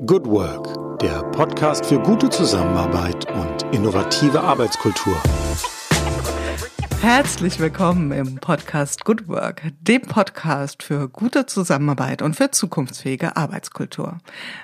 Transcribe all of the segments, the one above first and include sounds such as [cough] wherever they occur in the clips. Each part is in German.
Good Work, der Podcast für gute Zusammenarbeit und innovative Arbeitskultur. Herzlich willkommen im Podcast Good Work, dem Podcast für gute Zusammenarbeit und für zukunftsfähige Arbeitskultur.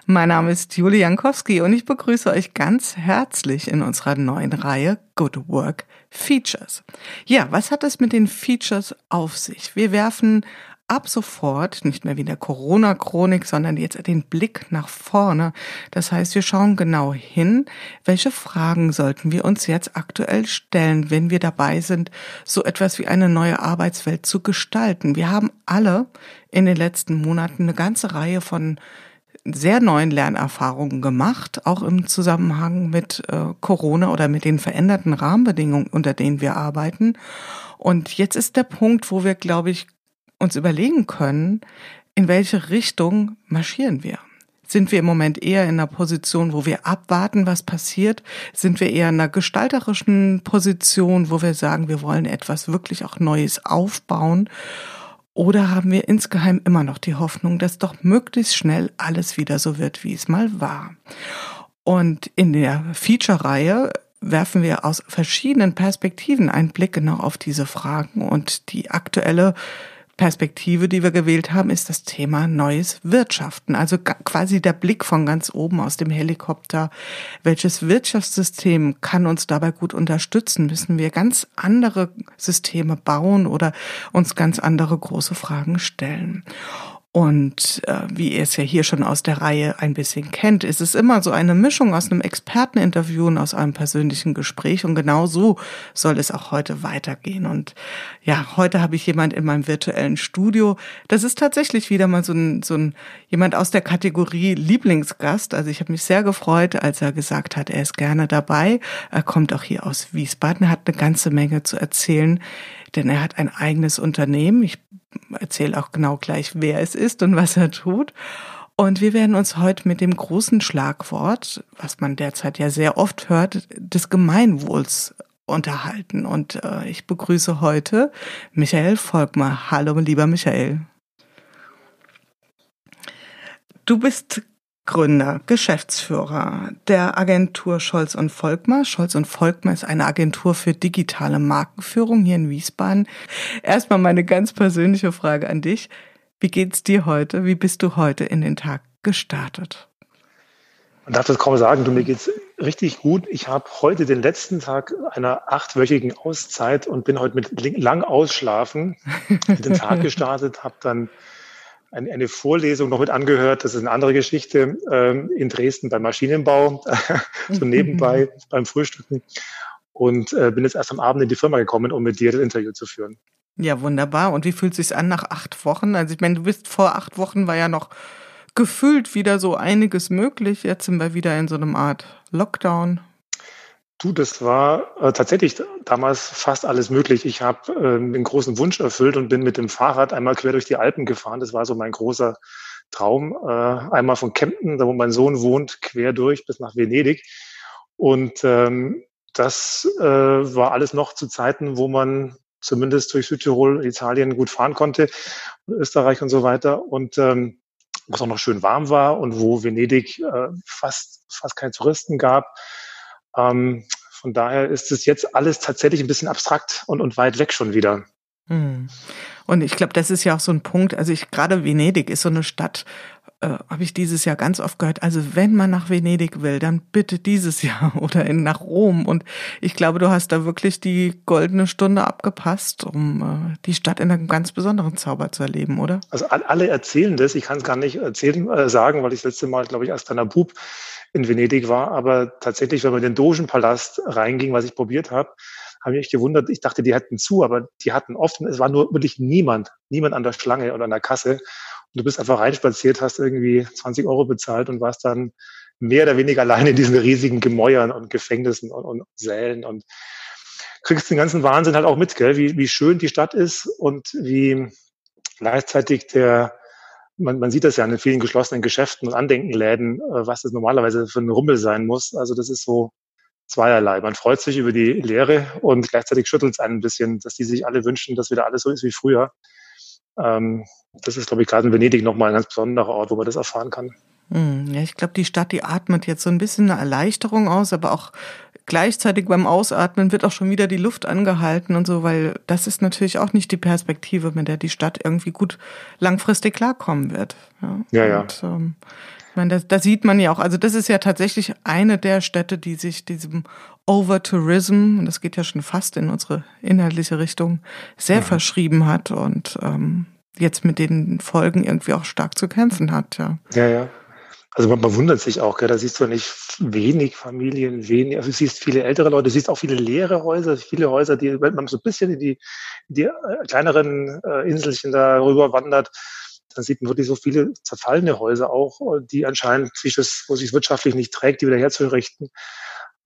Mein Name ist Julie Jankowski und ich begrüße euch ganz herzlich in unserer neuen Reihe Good Work Features. Ja, was hat es mit den Features auf sich? Wir werfen ab sofort nicht mehr wie in der Corona-Chronik, sondern jetzt den Blick nach vorne. Das heißt, wir schauen genau hin, welche Fragen sollten wir uns jetzt aktuell stellen, wenn wir dabei sind, so etwas wie eine neue Arbeitswelt zu gestalten. Wir haben alle in den letzten Monaten eine ganze Reihe von sehr neuen Lernerfahrungen gemacht, auch im Zusammenhang mit äh, Corona oder mit den veränderten Rahmenbedingungen, unter denen wir arbeiten. Und jetzt ist der Punkt, wo wir, glaube ich, uns überlegen können, in welche Richtung marschieren wir. Sind wir im Moment eher in einer Position, wo wir abwarten, was passiert? Sind wir eher in einer gestalterischen Position, wo wir sagen, wir wollen etwas wirklich auch Neues aufbauen? Oder haben wir insgeheim immer noch die Hoffnung, dass doch möglichst schnell alles wieder so wird, wie es mal war? Und in der Feature-Reihe werfen wir aus verschiedenen Perspektiven einen Blick genau auf diese Fragen und die aktuelle Perspektive, die wir gewählt haben, ist das Thema neues Wirtschaften. Also quasi der Blick von ganz oben aus dem Helikopter. Welches Wirtschaftssystem kann uns dabei gut unterstützen? Müssen wir ganz andere Systeme bauen oder uns ganz andere große Fragen stellen? Und äh, wie ihr es ja hier schon aus der Reihe ein bisschen kennt, ist es immer so eine Mischung aus einem Experteninterview und aus einem persönlichen Gespräch. Und genau so soll es auch heute weitergehen. Und ja, heute habe ich jemand in meinem virtuellen Studio. Das ist tatsächlich wieder mal so ein, so ein jemand aus der Kategorie Lieblingsgast. Also ich habe mich sehr gefreut, als er gesagt hat, er ist gerne dabei. Er kommt auch hier aus Wiesbaden, hat eine ganze Menge zu erzählen, denn er hat ein eigenes Unternehmen. Ich erzähle auch genau gleich, wer es ist und was er tut. Und wir werden uns heute mit dem großen Schlagwort, was man derzeit ja sehr oft hört, des Gemeinwohls unterhalten. Und äh, ich begrüße heute Michael Volkmar. Hallo, lieber Michael. Du bist Gründer, Geschäftsführer der Agentur Scholz und Volkmar. Scholz und Volkmar ist eine Agentur für digitale Markenführung hier in Wiesbaden. Erstmal meine ganz persönliche Frage an dich. Wie geht's dir heute? Wie bist du heute in den Tag gestartet? Man darf das kaum sagen, du, mir geht's richtig gut. Ich habe heute den letzten Tag einer achtwöchigen Auszeit und bin heute mit lang ausschlafen in den Tag [laughs] gestartet, habe dann eine, eine Vorlesung noch mit angehört. Das ist eine andere Geschichte ähm, in Dresden beim Maschinenbau, [laughs] so nebenbei [laughs] beim Frühstücken. Und äh, bin jetzt erst am Abend in die Firma gekommen, um mit dir das Interview zu führen. Ja, wunderbar. Und wie fühlt es sich an nach acht Wochen? Also ich meine, du bist vor acht Wochen war ja noch gefühlt wieder so einiges möglich. Jetzt sind wir wieder in so einem Art Lockdown. Du, das war äh, tatsächlich damals fast alles möglich. Ich habe äh, einen großen Wunsch erfüllt und bin mit dem Fahrrad einmal quer durch die Alpen gefahren. Das war so mein großer Traum. Äh, einmal von Kempten, da wo mein Sohn wohnt, quer durch bis nach Venedig. Und ähm, das äh, war alles noch zu Zeiten, wo man zumindest durch Südtirol, Italien gut fahren konnte, Österreich und so weiter. Und ähm, wo es auch noch schön warm war und wo Venedig äh, fast, fast keine Touristen gab. Ähm, von daher ist es jetzt alles tatsächlich ein bisschen abstrakt und, und weit weg schon wieder. Hm. Und ich glaube, das ist ja auch so ein Punkt. Also ich gerade Venedig ist so eine Stadt, äh, habe ich dieses Jahr ganz oft gehört. Also wenn man nach Venedig will, dann bitte dieses [laughs] Jahr oder in, nach Rom. Und ich glaube, du hast da wirklich die goldene Stunde abgepasst, um äh, die Stadt in einem ganz besonderen Zauber zu erleben, oder? Also alle erzählen das. Ich kann es gar nicht erzählen, äh, sagen, weil ich das letzte Mal, glaube ich, als kleiner Bub in Venedig war. Aber tatsächlich, wenn man in den Dogenpalast reinging, was ich probiert habe, habe ich mich gewundert. Ich dachte, die hätten zu, aber die hatten offen. Es war nur wirklich niemand, niemand an der Schlange oder an der Kasse. Und du bist einfach reinspaziert, hast irgendwie 20 Euro bezahlt und warst dann mehr oder weniger allein in diesen riesigen Gemäuern und Gefängnissen und, und Sälen und kriegst den ganzen Wahnsinn halt auch mit, gell? Wie, wie schön die Stadt ist und wie gleichzeitig der, man, man sieht das ja in vielen geschlossenen Geschäften und Andenkenläden, äh, was das normalerweise für ein Rummel sein muss. Also das ist so zweierlei. Man freut sich über die Lehre und gleichzeitig schüttelt es einen ein bisschen, dass die sich alle wünschen, dass wieder alles so ist wie früher. Ähm, das ist, glaube ich, gerade in Venedig nochmal ein ganz besonderer Ort, wo man das erfahren kann. Hm, ja, ich glaube, die Stadt, die atmet jetzt so ein bisschen eine Erleichterung aus, aber auch gleichzeitig beim Ausatmen wird auch schon wieder die Luft angehalten und so, weil das ist natürlich auch nicht die Perspektive, mit der die Stadt irgendwie gut langfristig klarkommen wird. Ja, ja. ja. Und, ähm, ich meine, da, da sieht man ja auch, also das ist ja tatsächlich eine der Städte, die sich diesem Overtourism, und das geht ja schon fast in unsere inhaltliche Richtung, sehr ja. verschrieben hat und ähm, jetzt mit den Folgen irgendwie auch stark zu kämpfen hat. Ja, ja. ja. Also man, man wundert sich auch, gell? da siehst du nicht wenig Familien, wenig, also du siehst viele ältere Leute, du siehst auch viele leere Häuser, viele Häuser, die, wenn man so ein bisschen in die, die äh, kleineren äh, Inselchen da rüber wandert, dann sieht man wirklich so viele zerfallene Häuser auch, die anscheinend sich das, wo sich wirtschaftlich nicht trägt, die wieder herzurichten.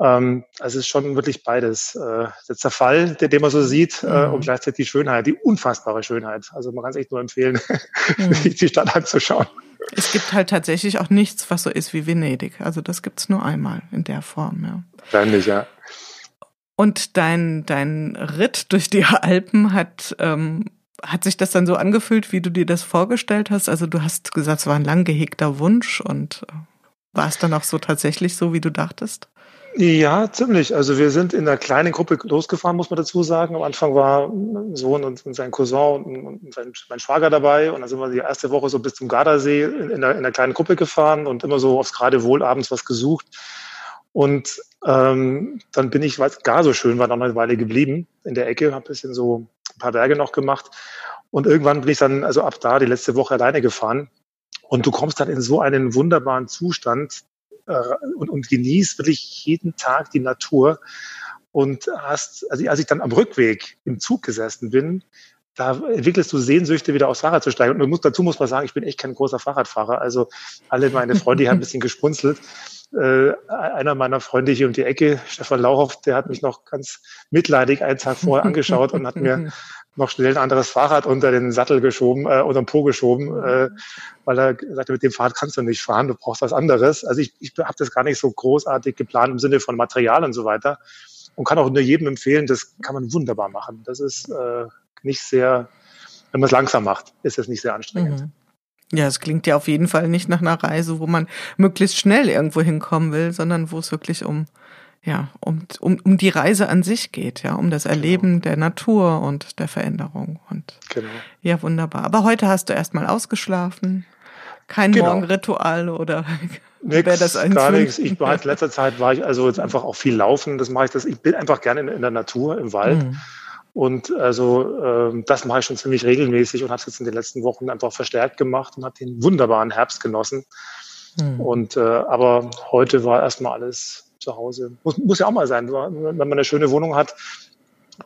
Ähm, also es ist schon wirklich beides. Äh, der Zerfall, der, den man so sieht, äh, mhm. und gleichzeitig die Schönheit, die unfassbare Schönheit. Also man kann es echt nur empfehlen, [laughs] mhm. sich die Stadt anzuschauen. Es gibt halt tatsächlich auch nichts, was so ist wie Venedig. Also das gibt's nur einmal in der Form, ja. Wahrscheinlich, ja. Und dein, dein Ritt durch die Alpen hat, ähm, hat sich das dann so angefühlt, wie du dir das vorgestellt hast? Also du hast gesagt, es war ein lang gehegter Wunsch und äh, war es dann auch so tatsächlich so, wie du dachtest? Ja, ziemlich. Also wir sind in einer kleinen Gruppe losgefahren, muss man dazu sagen. Am Anfang war mein Sohn und sein Cousin und mein Schwager dabei. Und dann sind wir die erste Woche so bis zum Gardasee in, in, einer, in einer kleinen Gruppe gefahren und immer so aufs gerade Wohl abends was gesucht. Und ähm, dann bin ich, weil es gar so schön war, noch eine Weile geblieben in der Ecke, habe ein bisschen so ein paar Berge noch gemacht. Und irgendwann bin ich dann, also ab da, die letzte Woche alleine gefahren. Und du kommst dann in so einen wunderbaren Zustand, und, und genießt wirklich jeden Tag die Natur. Und hast, also als ich dann am Rückweg im Zug gesessen bin, da entwickelst du Sehnsüchte, wieder aufs Fahrrad zu steigen. Und muss, dazu muss man sagen, ich bin echt kein großer Fahrradfahrer. Also alle meine Freunde, die haben ein bisschen gespunzelt. Äh, einer meiner Freunde hier um die Ecke, Stefan Lauhoff, der hat mich noch ganz mitleidig einen Tag vorher angeschaut und hat mir [laughs] noch schnell ein anderes Fahrrad unter den Sattel geschoben, äh, unter den Po geschoben, äh, weil er sagte, mit dem Fahrrad kannst du nicht fahren, du brauchst was anderes. Also ich, ich habe das gar nicht so großartig geplant im Sinne von Material und so weiter und kann auch nur jedem empfehlen, das kann man wunderbar machen. Das ist äh, nicht sehr, wenn man es langsam macht, ist es nicht sehr anstrengend. Mhm. Ja, es klingt ja auf jeden Fall nicht nach einer Reise, wo man möglichst schnell irgendwo hinkommen will, sondern wo es wirklich um ja, um, um, um die Reise an sich geht, ja, um das genau. Erleben genau. der Natur und der Veränderung. Und genau. ja, wunderbar. Aber heute hast du erstmal ausgeschlafen. Kein genau. Morgenritual oder [laughs] Nix, das gar nichts. Ich war in letzter Zeit war ich also jetzt einfach auch viel laufen. Das mache ich das. Ich bin einfach gerne in, in der Natur, im Wald. Mhm. Und also äh, das mache ich schon ziemlich regelmäßig und habe es jetzt in den letzten Wochen einfach verstärkt gemacht und habe den wunderbaren Herbst genossen. Mhm. Und äh, aber heute war erstmal alles zu Hause. Muss, muss ja auch mal sein, wenn man eine schöne Wohnung hat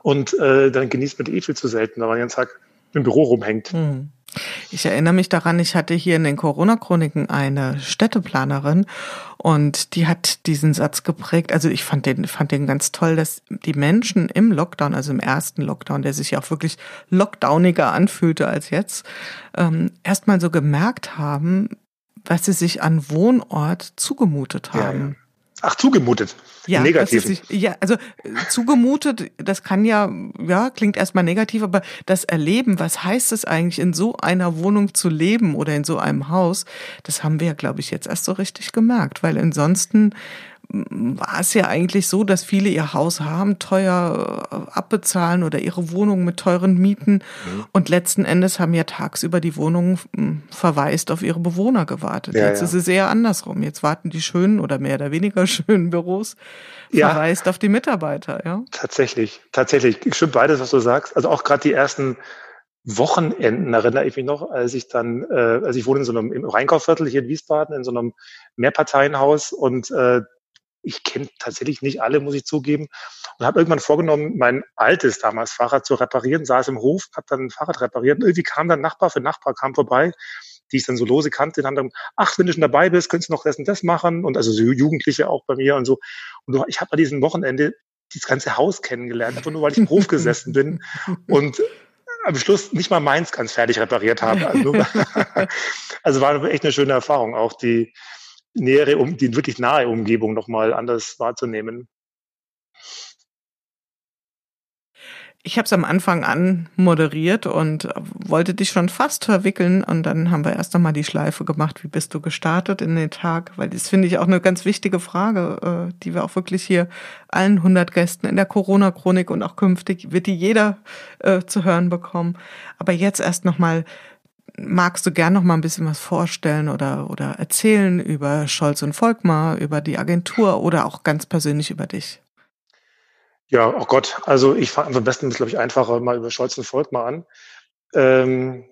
und äh, dann genießt man die eh viel zu selten, wenn man den ganzen Tag im Büro rumhängt. Hm. Ich erinnere mich daran, ich hatte hier in den Corona-Chroniken eine Städteplanerin und die hat diesen Satz geprägt. Also ich fand den, fand den ganz toll, dass die Menschen im Lockdown, also im ersten Lockdown, der sich ja auch wirklich lockdowniger anfühlte als jetzt, ähm, erstmal so gemerkt haben, was sie sich an Wohnort zugemutet haben. Ja, ja. Ach, zugemutet. Ja, negativ. Sich, ja, also äh, zugemutet, das kann ja, ja, klingt erstmal negativ, aber das Erleben, was heißt es eigentlich, in so einer Wohnung zu leben oder in so einem Haus, das haben wir ja, glaube ich, jetzt erst so richtig gemerkt, weil ansonsten war es ja eigentlich so, dass viele ihr Haus haben, teuer äh, abbezahlen oder ihre Wohnung mit teuren Mieten mhm. und letzten Endes haben ja tagsüber die Wohnungen hm, verwaist auf ihre Bewohner gewartet. Ja, Jetzt ja. ist es eher andersrum. Jetzt warten die schönen oder mehr oder weniger [laughs] schönen Büros ja. verweist auf die Mitarbeiter. Ja? Tatsächlich, tatsächlich. Stimmt beides, was du sagst. Also auch gerade die ersten Wochenenden erinnere ich mich noch, als ich dann, äh, also ich wohne in so einem im Rheinkauffviertel hier in Wiesbaden in so einem Mehrparteienhaus und äh, ich kenne tatsächlich nicht alle, muss ich zugeben. Und habe irgendwann vorgenommen, mein altes damals Fahrrad zu reparieren, saß im Hof, habe dann ein Fahrrad repariert und irgendwie kam dann Nachbar für Nachbar, kam vorbei, die ich dann so lose kannte, dann haben ach, wenn du schon dabei bist, könntest du noch das und das machen und also so Jugendliche auch bei mir und so. Und ich habe an diesem Wochenende dieses ganze Haus kennengelernt, einfach nur, weil ich im Hof gesessen bin [laughs] und am Schluss nicht mal meins ganz fertig repariert habe. Also, [laughs] also war echt eine schöne Erfahrung, auch die, nähere, um, die wirklich nahe Umgebung nochmal anders wahrzunehmen. Ich habe es am Anfang an moderiert und wollte dich schon fast verwickeln und dann haben wir erst einmal die Schleife gemacht, wie bist du gestartet in den Tag, weil das finde ich auch eine ganz wichtige Frage, äh, die wir auch wirklich hier allen 100 Gästen in der Corona-Chronik und auch künftig wird die jeder äh, zu hören bekommen. Aber jetzt erst nochmal, magst du gern noch mal ein bisschen was vorstellen oder, oder erzählen über Scholz und Volkmar, über die Agentur oder auch ganz persönlich über dich? Ja, oh Gott, also ich fange am besten, glaube ich, einfacher mal über Scholz und Volkmar an. Ähm,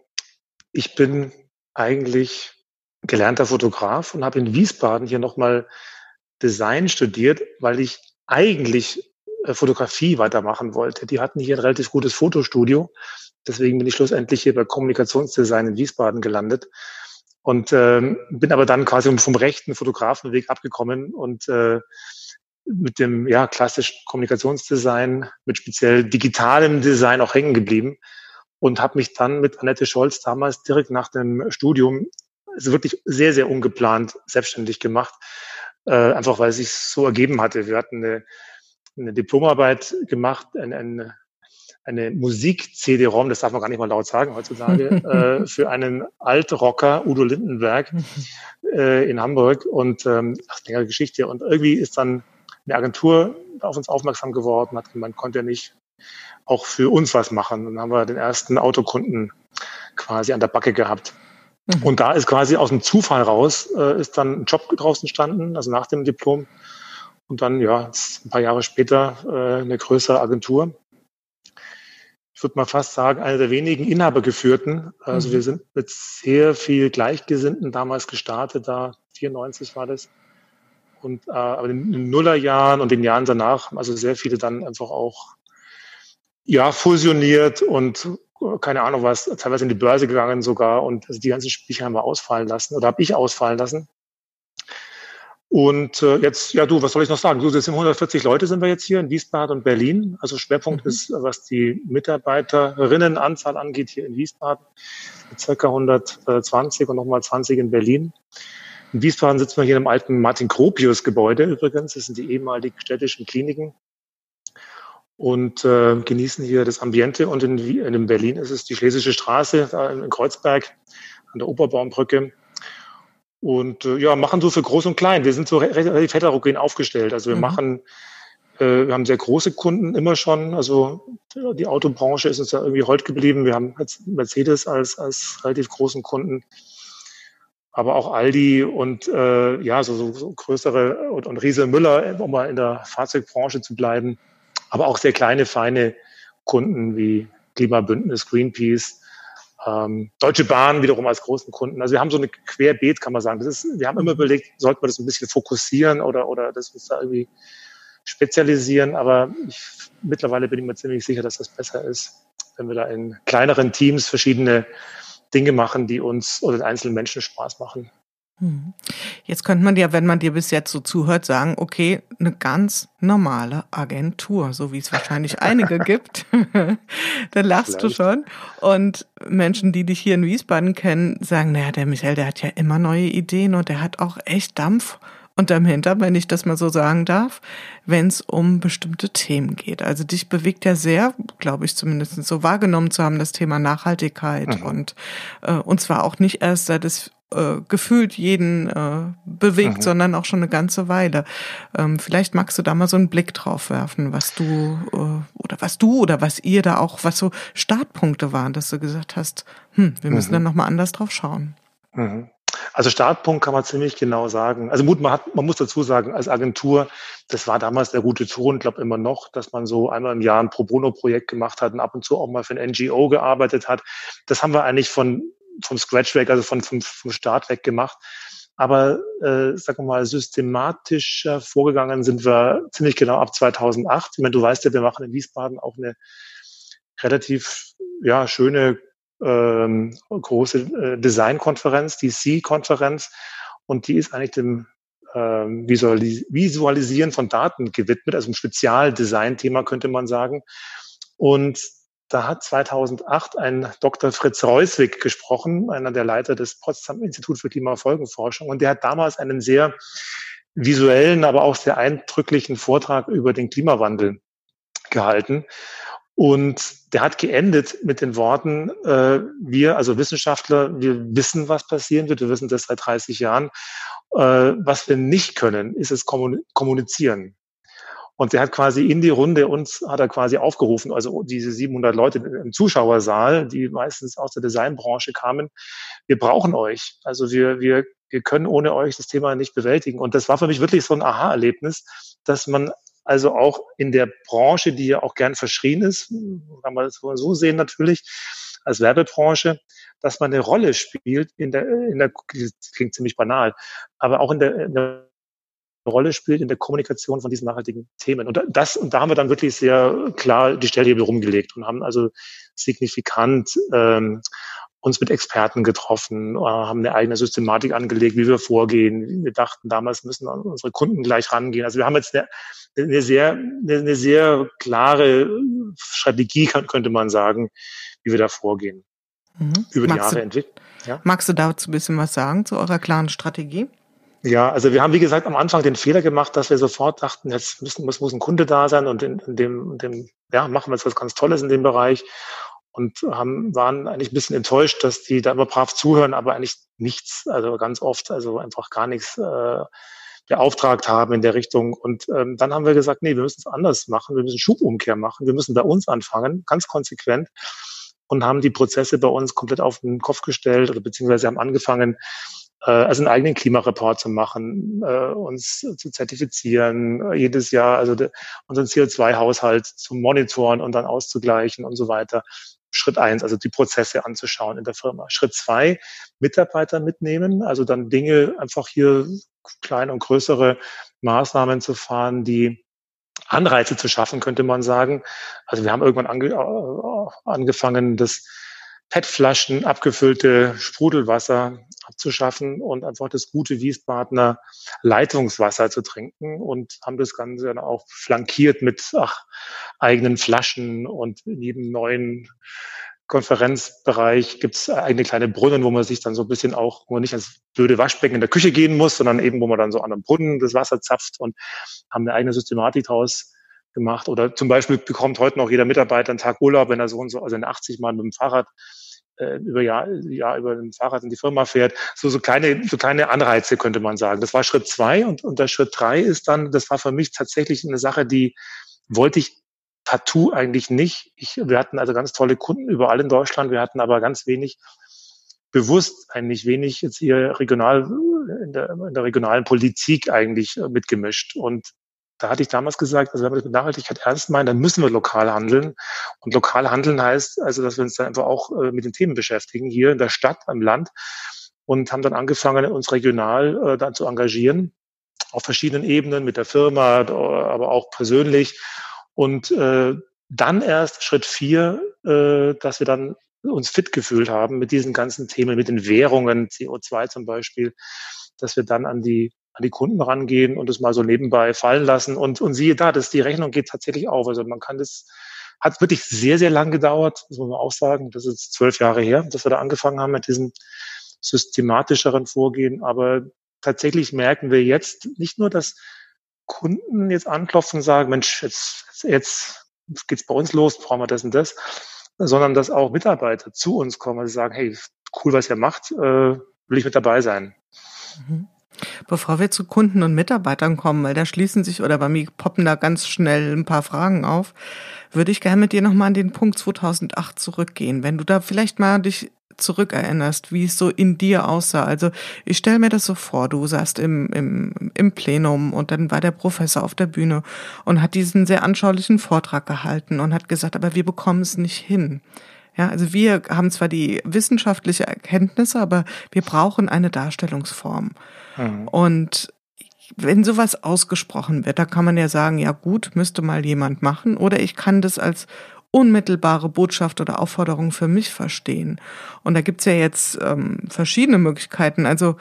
ich bin eigentlich gelernter Fotograf und habe in Wiesbaden hier nochmal Design studiert, weil ich eigentlich Fotografie weitermachen wollte. Die hatten hier ein relativ gutes Fotostudio. Deswegen bin ich schlussendlich hier bei Kommunikationsdesign in Wiesbaden gelandet und ähm, bin aber dann quasi vom rechten Fotografenweg abgekommen und äh, mit dem ja klassischen Kommunikationsdesign, mit speziell digitalem Design auch hängen geblieben und habe mich dann mit Annette Scholz damals direkt nach dem Studium also wirklich sehr sehr ungeplant selbstständig gemacht, äh, einfach weil es sich so ergeben hatte. Wir hatten eine, eine Diplomarbeit gemacht, ein, ein, eine Musik-CD-ROM, das darf man gar nicht mal laut sagen heutzutage, [laughs] äh, für einen Altrocker, Udo Lindenberg, äh, in Hamburg. Und ähm, ach, längere Geschichte. Und irgendwie ist dann eine Agentur auf uns aufmerksam geworden, hat gemeint, konnte er nicht auch für uns was machen. Und dann haben wir den ersten Autokunden quasi an der Backe gehabt. Mhm. Und da ist quasi aus dem Zufall raus, äh, ist dann ein Job draußen entstanden, also nach dem Diplom. Und dann, ja, ein paar Jahre später äh, eine größere Agentur. Ich würde mal fast sagen, eine der wenigen Inhabergeführten. Also mhm. wir sind mit sehr viel Gleichgesinnten damals gestartet, da 94 war das. Und äh, aber in den Nullerjahren und den Jahren danach, also sehr viele dann einfach auch ja fusioniert und äh, keine Ahnung was, teilweise in die Börse gegangen sogar und also die ganzen Spiele haben wir ausfallen lassen oder habe ich ausfallen lassen. Und äh, jetzt, ja du, was soll ich noch sagen? Du, jetzt sind 140 Leute sind wir jetzt hier in Wiesbaden und Berlin. Also Schwerpunkt mhm. ist, was die Mitarbeiterinnenanzahl angeht, hier in Wiesbaden, circa 120 und nochmal 20 in Berlin. In Wiesbaden sitzen wir hier im alten Martin-Gropius-Gebäude übrigens. Das sind die ehemaligen städtischen Kliniken. Und äh, genießen hier das Ambiente. Und in, in Berlin ist es die Schlesische Straße, in Kreuzberg, an der Oberbaumbrücke. Und äh, ja, machen so für groß und klein. Wir sind so relativ heterogen aufgestellt. Also wir mhm. machen, äh, wir haben sehr große Kunden immer schon. Also die Autobranche ist uns ja irgendwie heute geblieben. Wir haben Mercedes als, als relativ großen Kunden aber auch Aldi und äh, ja, so, so, so größere und, und Riese Müller, um mal in der Fahrzeugbranche zu bleiben, aber auch sehr kleine, feine Kunden wie Klimabündnis, Greenpeace, ähm, Deutsche Bahn wiederum als großen Kunden. Also wir haben so eine Querbeet, kann man sagen. Das ist, wir haben immer überlegt, sollten wir das ein bisschen fokussieren oder, oder das uns da irgendwie spezialisieren, aber ich, mittlerweile bin ich mir ziemlich sicher, dass das besser ist, wenn wir da in kleineren Teams verschiedene Dinge machen, die uns oder den einzelnen Menschen Spaß machen. Hm. Jetzt könnte man ja, wenn man dir bis jetzt so zuhört, sagen, okay, eine ganz normale Agentur, so wie es wahrscheinlich [laughs] einige gibt. [laughs] Dann lachst Vielleicht. du schon. Und Menschen, die dich hier in Wiesbaden kennen, sagen, naja, der Michael, der hat ja immer neue Ideen und der hat auch echt Dampf unterm Hintern, wenn ich das mal so sagen darf, wenn es um bestimmte Themen geht. Also dich bewegt ja sehr, glaube ich zumindest so wahrgenommen zu haben, das Thema Nachhaltigkeit mhm. und äh, und zwar auch nicht erst seit es äh, gefühlt jeden äh, bewegt, mhm. sondern auch schon eine ganze Weile. Ähm, vielleicht magst du da mal so einen Blick drauf werfen, was du äh, oder was du oder was ihr da auch, was so Startpunkte waren, dass du gesagt hast, hm, wir müssen mhm. dann nochmal anders drauf schauen. Mhm. Also Startpunkt kann man ziemlich genau sagen. Also Mut, man, hat, man muss dazu sagen, als Agentur, das war damals der gute Ton, glaube immer noch, dass man so einmal im Jahr ein Pro Bono-Projekt gemacht hat und ab und zu auch mal für ein NGO gearbeitet hat. Das haben wir eigentlich von vom Scratch weg, also von, vom, vom Start weg gemacht. Aber äh, sagen wir mal, systematischer vorgegangen sind wir ziemlich genau ab 2008. Ich meine, du weißt ja, wir machen in Wiesbaden auch eine relativ ja, schöne ähm, große äh, Designkonferenz, die C-Konferenz, und die ist eigentlich dem ähm, Visualis Visualisieren von Daten gewidmet, also ein Spezialdesign-Thema könnte man sagen. Und da hat 2008 ein Dr. Fritz Reuswig gesprochen, einer der Leiter des Potsdam Institut für Klimafolgenforschung, und der hat damals einen sehr visuellen, aber auch sehr eindrücklichen Vortrag über den Klimawandel gehalten. Und der hat geendet mit den Worten, äh, wir, also Wissenschaftler, wir wissen, was passieren wird, wir wissen das seit 30 Jahren. Äh, was wir nicht können, ist es kommunizieren. Und der hat quasi in die Runde uns, hat er quasi aufgerufen, also diese 700 Leute im Zuschauersaal, die meistens aus der Designbranche kamen, wir brauchen euch. Also wir, wir, wir können ohne euch das Thema nicht bewältigen. Und das war für mich wirklich so ein Aha-Erlebnis, dass man also auch in der Branche, die ja auch gern verschrien ist, kann man das so sehen natürlich, als Werbebranche, dass man eine Rolle spielt in der, in der, klingt ziemlich banal, aber auch in der, in der Rolle spielt in der Kommunikation von diesen nachhaltigen Themen. Und das, und da haben wir dann wirklich sehr klar die Stellhebel rumgelegt und haben also signifikant ähm, uns mit Experten getroffen, äh, haben eine eigene Systematik angelegt, wie wir vorgehen. Wir dachten damals müssen unsere Kunden gleich rangehen. Also wir haben jetzt eine, eine sehr, eine sehr klare Strategie, könnte man sagen, wie wir da vorgehen. Mhm. Über die Jahre entwickelt. Ja? Magst du dazu ein bisschen was sagen zu eurer klaren Strategie? Ja, also wir haben, wie gesagt, am Anfang den Fehler gemacht, dass wir sofort dachten, jetzt müssen, muss, muss ein Kunde da sein und in, in, dem, in dem, ja, machen wir jetzt was ganz Tolles in dem Bereich und haben, waren eigentlich ein bisschen enttäuscht, dass die da immer brav zuhören, aber eigentlich nichts, also ganz oft, also einfach gar nichts äh, beauftragt haben in der Richtung. Und ähm, dann haben wir gesagt, nee, wir müssen es anders machen, wir müssen Schubumkehr machen, wir müssen bei uns anfangen, ganz konsequent und haben die Prozesse bei uns komplett auf den Kopf gestellt oder beziehungsweise haben angefangen, äh, also einen eigenen Klimareport zu machen, äh, uns zu zertifizieren, äh, jedes Jahr also de, unseren CO2-Haushalt zu monitoren und dann auszugleichen und so weiter. Schritt eins, also die Prozesse anzuschauen in der Firma. Schritt zwei, Mitarbeiter mitnehmen, also dann Dinge einfach hier kleine und größere Maßnahmen zu fahren, die Anreize zu schaffen, könnte man sagen. Also wir haben irgendwann ange, äh, angefangen, das PET-Flaschen, abgefüllte Sprudelwasser abzuschaffen und einfach das gute Wiesbadener Leitungswasser zu trinken und haben das Ganze dann auch flankiert mit ach, eigenen Flaschen und in jedem neuen Konferenzbereich gibt es eigene kleine Brunnen, wo man sich dann so ein bisschen auch, wo man nicht als blöde Waschbecken in der Küche gehen muss, sondern eben, wo man dann so an einem Brunnen das Wasser zapft und haben eine eigene Systematik daraus gemacht. Oder zum Beispiel bekommt heute noch jeder Mitarbeiter einen Tag Urlaub, wenn er so und so, also in 80 Mal mit dem Fahrrad äh, über Jahr, Jahr über ein Fahrrad in die Firma fährt. So, so kleine, so kleine Anreize könnte man sagen. Das war Schritt zwei und, und der Schritt drei ist dann, das war für mich tatsächlich eine Sache, die wollte ich partout eigentlich nicht. Ich, wir hatten also ganz tolle Kunden überall in Deutschland. Wir hatten aber ganz wenig bewusst eigentlich wenig jetzt hier regional in der, in der regionalen Politik eigentlich mitgemischt. Und da hatte ich damals gesagt, also wenn wir das mit Nachhaltigkeit ernst meinen, dann müssen wir lokal handeln. Und lokal handeln heißt also, dass wir uns dann einfach auch äh, mit den Themen beschäftigen, hier in der Stadt, im Land. Und haben dann angefangen, uns regional äh, dann zu engagieren, auf verschiedenen Ebenen, mit der Firma, aber auch persönlich. Und äh, dann erst Schritt vier, äh, dass wir dann uns fit gefühlt haben mit diesen ganzen Themen, mit den Währungen, CO2 zum Beispiel, dass wir dann an die an die Kunden rangehen und es mal so nebenbei fallen lassen. Und, und siehe da, dass die Rechnung geht tatsächlich auf. Also man kann das, hat wirklich sehr, sehr lang gedauert, das muss man auch sagen. Das ist zwölf Jahre her, dass wir da angefangen haben mit diesem systematischeren Vorgehen. Aber tatsächlich merken wir jetzt nicht nur, dass Kunden jetzt anklopfen und sagen, Mensch, jetzt, jetzt geht's bei uns los, brauchen wir das und das, sondern dass auch Mitarbeiter zu uns kommen und sagen, hey, cool, was ihr macht, äh, will ich mit dabei sein. Mhm. Bevor wir zu Kunden und Mitarbeitern kommen, weil da schließen sich oder bei mir poppen da ganz schnell ein paar Fragen auf, würde ich gerne mit dir nochmal an den Punkt 2008 zurückgehen. Wenn du da vielleicht mal dich zurückerinnerst, wie es so in dir aussah. Also ich stelle mir das so vor, du saßt im, im, im Plenum und dann war der Professor auf der Bühne und hat diesen sehr anschaulichen Vortrag gehalten und hat gesagt, aber wir bekommen es nicht hin. Ja, also wir haben zwar die wissenschaftliche Erkenntnisse, aber wir brauchen eine Darstellungsform. Mhm. Und wenn sowas ausgesprochen wird, da kann man ja sagen, ja gut, müsste mal jemand machen, oder ich kann das als unmittelbare Botschaft oder Aufforderung für mich verstehen. Und da gibt's ja jetzt ähm, verschiedene Möglichkeiten. Also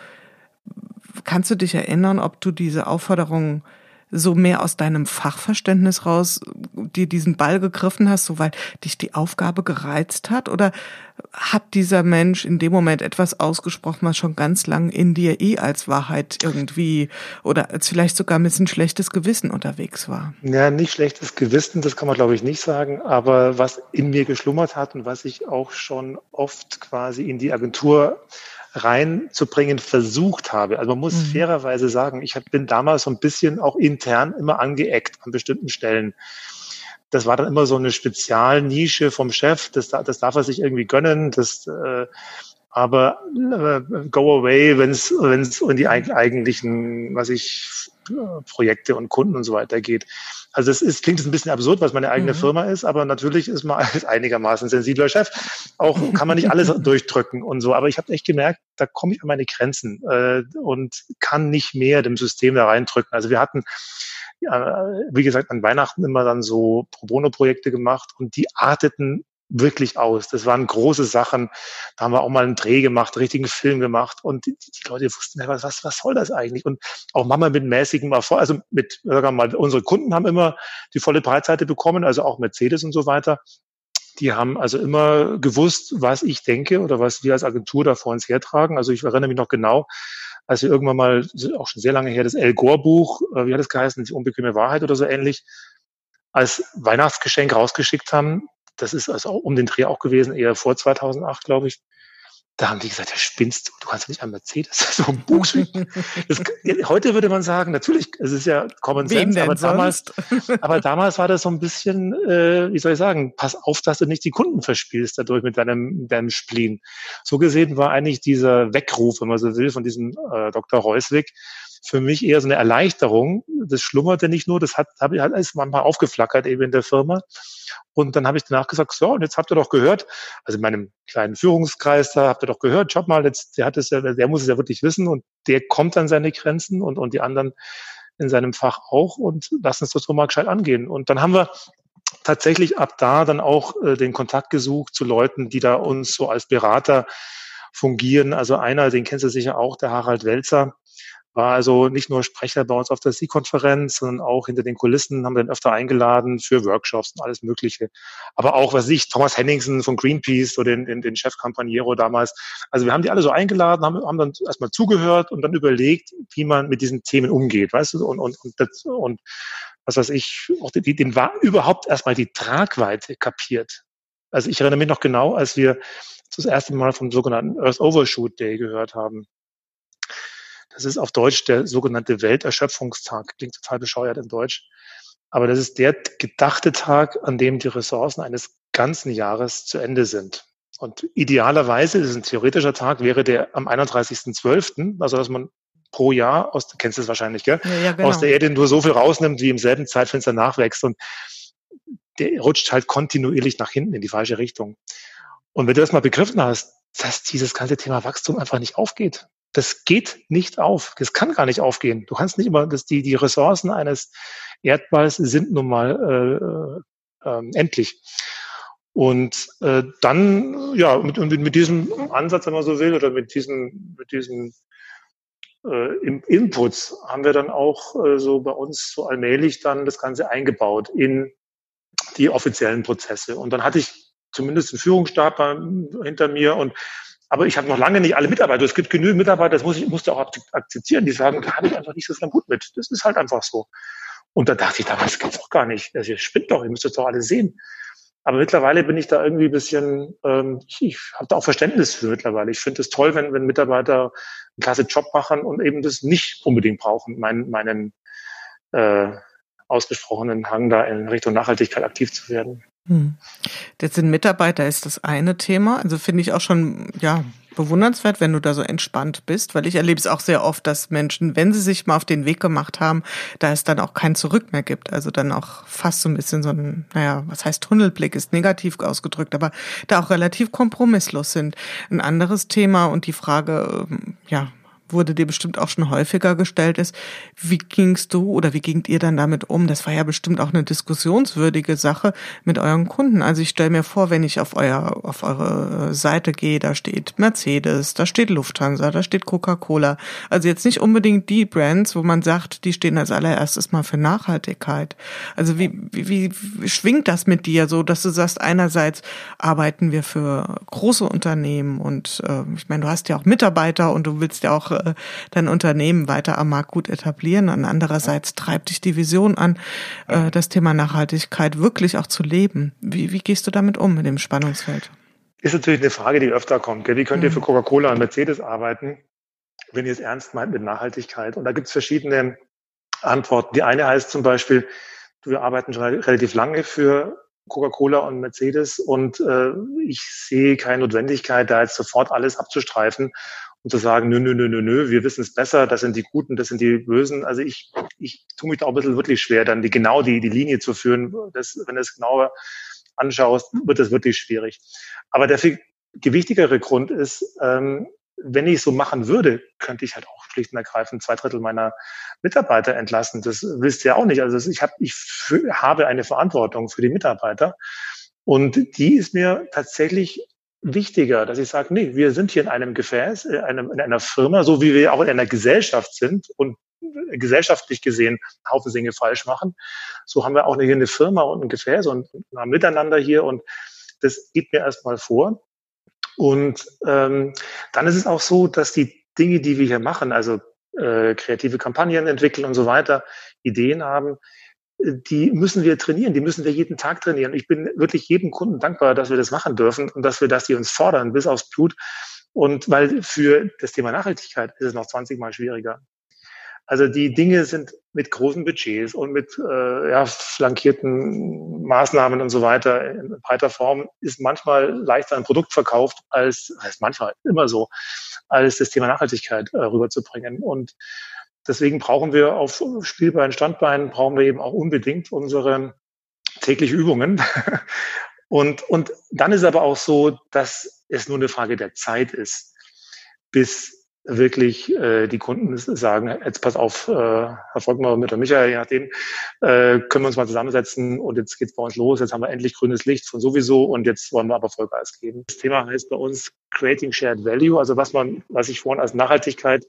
kannst du dich erinnern, ob du diese Aufforderung so mehr aus deinem Fachverständnis raus dir diesen Ball gegriffen hast, so weil dich die Aufgabe gereizt hat? Oder hat dieser Mensch in dem Moment etwas ausgesprochen, was schon ganz lang in dir eh als Wahrheit irgendwie oder als vielleicht sogar ein bisschen schlechtes Gewissen unterwegs war? Ja, nicht schlechtes Gewissen, das kann man glaube ich nicht sagen, aber was in mir geschlummert hat und was ich auch schon oft quasi in die Agentur reinzubringen versucht habe. Also man muss mhm. fairerweise sagen, ich bin damals so ein bisschen auch intern immer angeeckt an bestimmten Stellen. Das war dann immer so eine Spezialnische vom Chef, das, das darf er sich irgendwie gönnen, das, äh, aber äh, go away, wenn es wenn es in die eigentlichen, was ich Projekte und Kunden und so weiter geht. Also es ist, klingt ein bisschen absurd, was meine eigene mhm. Firma ist, aber natürlich ist man als einigermaßen sensibler Chef. Auch kann man nicht alles [laughs] durchdrücken und so. Aber ich habe echt gemerkt, da komme ich an meine Grenzen äh, und kann nicht mehr dem System da reindrücken. Also wir hatten ja, wie gesagt, an Weihnachten immer dann so Pro Bono-Projekte gemacht und die arteten wirklich aus. Das waren große Sachen. Da haben wir auch mal einen Dreh gemacht, einen richtigen Film gemacht und die, die Leute wussten, was, was, was soll das eigentlich? Und auch Mama mit mäßigem Erfolg, also mit, sagen wir mal, unsere Kunden haben immer die volle Breitseite bekommen, also auch Mercedes und so weiter. Die haben also immer gewusst, was ich denke oder was wir als Agentur da vor uns hertragen. Also ich erinnere mich noch genau, als wir irgendwann mal, auch schon sehr lange her, das El Gore Buch, äh, wie hat es geheißen, die unbequeme Wahrheit oder so ähnlich, als Weihnachtsgeschenk rausgeschickt haben, das ist also um den Dreh auch gewesen, eher vor 2008, glaube ich. Da haben die gesagt, ja, spinnst du, du kannst nicht [laughs] ein Mercedes, so ein Buch das, Heute würde man sagen, natürlich, es ist ja Common Sense, aber damals, aber damals war das so ein bisschen, äh, wie soll ich sagen, pass auf, dass du nicht die Kunden verspielst dadurch mit deinem, deinem Spleen. So gesehen war eigentlich dieser Weckruf, wenn man so will, von diesem äh, Dr. Reuswig, für mich eher so eine Erleichterung. Das schlummerte nicht nur, das hat, habe ich halt alles manchmal aufgeflackert eben in der Firma. Und dann habe ich danach gesagt, so, und jetzt habt ihr doch gehört, also in meinem kleinen Führungskreis da habt ihr doch gehört, schaut mal, jetzt, der hat es ja, der muss es ja wirklich wissen und der kommt an seine Grenzen und, und die anderen in seinem Fach auch und lass uns das so mal gescheit angehen. Und dann haben wir tatsächlich ab da dann auch äh, den Kontakt gesucht zu Leuten, die da uns so als Berater fungieren. Also einer, den kennst du sicher auch, der Harald Welzer, war also nicht nur Sprecher bei uns auf der Sie-Konferenz, sondern auch hinter den Kulissen haben wir dann öfter eingeladen für Workshops und alles Mögliche. Aber auch, was ich, Thomas Henningsen von Greenpeace oder den, den, den Chef Campaniero damals. Also wir haben die alle so eingeladen, haben, haben dann erstmal zugehört und dann überlegt, wie man mit diesen Themen umgeht, weißt du, und, und, und, das, und was weiß ich, auch die, den war überhaupt erstmal die Tragweite kapiert. Also ich erinnere mich noch genau, als wir das erste Mal vom sogenannten Earth Overshoot Day gehört haben. Das ist auf Deutsch der sogenannte Welterschöpfungstag. Klingt total bescheuert in Deutsch. Aber das ist der gedachte Tag, an dem die Ressourcen eines ganzen Jahres zu Ende sind. Und idealerweise, das ist ein theoretischer Tag, wäre der am 31.12., also dass man pro Jahr, aus, du kennst es wahrscheinlich, gell? Ja, ja, genau. aus der Erde nur so viel rausnimmt, wie im selben Zeitfenster nachwächst. Und der rutscht halt kontinuierlich nach hinten in die falsche Richtung. Und wenn du das mal begriffen hast, dass dieses ganze Thema Wachstum einfach nicht aufgeht, das geht nicht auf. Das kann gar nicht aufgehen. Du kannst nicht immer, dass die, die Ressourcen eines Erdballs sind nun mal äh, äh, endlich. Und äh, dann, ja, mit, mit, mit diesem Ansatz, wenn man so will, oder mit diesem, mit diesem äh, Inputs haben wir dann auch äh, so bei uns so allmählich dann das Ganze eingebaut in die offiziellen Prozesse. Und dann hatte ich zumindest einen Führungsstab hinter mir und aber ich habe noch lange nicht alle Mitarbeiter. Es gibt genügend Mitarbeiter, das muss ich musste auch akzeptieren. Die sagen, da habe ich einfach nicht so viel gut mit. Das ist halt einfach so. Und da dachte ich damals, das gibt's doch gar nicht. Das spinnt doch, ihr müsst das doch alle sehen. Aber mittlerweile bin ich da irgendwie ein bisschen, ähm, ich, ich habe da auch Verständnis für mittlerweile. Ich finde es toll, wenn, wenn Mitarbeiter einen klasse Job machen und eben das nicht unbedingt brauchen, meinen, meinen äh, ausgesprochenen Hang da in Richtung Nachhaltigkeit aktiv zu werden. Hm. Jetzt sind Mitarbeiter ist das eine Thema. Also finde ich auch schon, ja, bewundernswert, wenn du da so entspannt bist, weil ich erlebe es auch sehr oft, dass Menschen, wenn sie sich mal auf den Weg gemacht haben, da es dann auch kein Zurück mehr gibt. Also dann auch fast so ein bisschen so ein, naja, was heißt Tunnelblick, ist negativ ausgedrückt, aber da auch relativ kompromisslos sind. Ein anderes Thema und die Frage, ähm, ja, wurde dir bestimmt auch schon häufiger gestellt ist. Wie gingst du oder wie gingt ihr dann damit um? Das war ja bestimmt auch eine diskussionswürdige Sache mit euren Kunden. Also ich stelle mir vor, wenn ich auf euer, auf eure Seite gehe, da steht Mercedes, da steht Lufthansa, da steht Coca-Cola. Also jetzt nicht unbedingt die Brands, wo man sagt, die stehen als allererstes mal für Nachhaltigkeit. Also wie, wie, wie schwingt das mit dir so, dass du sagst, einerseits arbeiten wir für große Unternehmen und äh, ich meine, du hast ja auch Mitarbeiter und du willst ja auch äh, dein Unternehmen weiter am Markt gut etablieren. Und andererseits treibt dich die Vision an, äh, das Thema Nachhaltigkeit wirklich auch zu leben. Wie, wie gehst du damit um mit dem Spannungsfeld? Ist natürlich eine Frage, die öfter kommt. Gell? Wie könnt ihr für mhm. Coca-Cola und Mercedes arbeiten, wenn ihr es ernst meint mit Nachhaltigkeit? Und da gibt es verschiedene Antworten. Die eine heißt zum Beispiel, wir arbeiten schon relativ lange für Coca-Cola und Mercedes und äh, ich sehe keine Notwendigkeit, da jetzt sofort alles abzustreifen und zu sagen, nö, nö, nö, nö, nö, wir wissen es besser, das sind die Guten, das sind die Bösen. Also ich, ich tue mich da auch ein bisschen wirklich schwer, dann die, genau die, die Linie zu führen. Das, wenn du es genauer anschaust, wird das wirklich schwierig. Aber der viel gewichtigere Grund ist, ähm, wenn ich so machen würde, könnte ich halt auch schlicht und ergreifend zwei Drittel meiner Mitarbeiter entlassen. Das willst du ja auch nicht. Also ich, hab, ich habe eine Verantwortung für die Mitarbeiter und die ist mir tatsächlich wichtiger, dass ich sage, nee, wir sind hier in einem Gefäß, in, einem, in einer Firma, so wie wir auch in einer Gesellschaft sind und gesellschaftlich gesehen einen Haufen Dinge falsch machen. So haben wir auch hier eine Firma und ein Gefäß und ein Miteinander hier und das geht mir erstmal vor. Und ähm, dann ist es auch so, dass die Dinge, die wir hier machen, also äh, kreative Kampagnen entwickeln und so weiter, Ideen haben, die müssen wir trainieren, die müssen wir jeden Tag trainieren. Ich bin wirklich jedem Kunden dankbar, dass wir das machen dürfen und dass wir das, die uns fordern, bis aufs Blut. Und weil für das Thema Nachhaltigkeit ist es noch 20 Mal schwieriger. Also die Dinge sind mit großen Budgets und mit äh, ja, flankierten Maßnahmen und so weiter in breiter Form ist manchmal leichter ein Produkt verkauft als, als manchmal immer so, als das Thema Nachhaltigkeit äh, rüberzubringen. Und Deswegen brauchen wir auf Spielbein, Standbein, brauchen wir eben auch unbedingt unsere tägliche Übungen. [laughs] Und, und dann ist aber auch so, dass es nur eine Frage der Zeit ist, bis wirklich äh, die Kunden sagen, jetzt pass auf, äh, Herr Volkmar mit der Michael, je nachdem, äh, können wir uns mal zusammensetzen und jetzt geht's bei uns los, jetzt haben wir endlich grünes Licht von sowieso und jetzt wollen wir aber Vollgas geben. Das Thema heißt bei uns Creating Shared Value, also was man, was ich vorhin als Nachhaltigkeit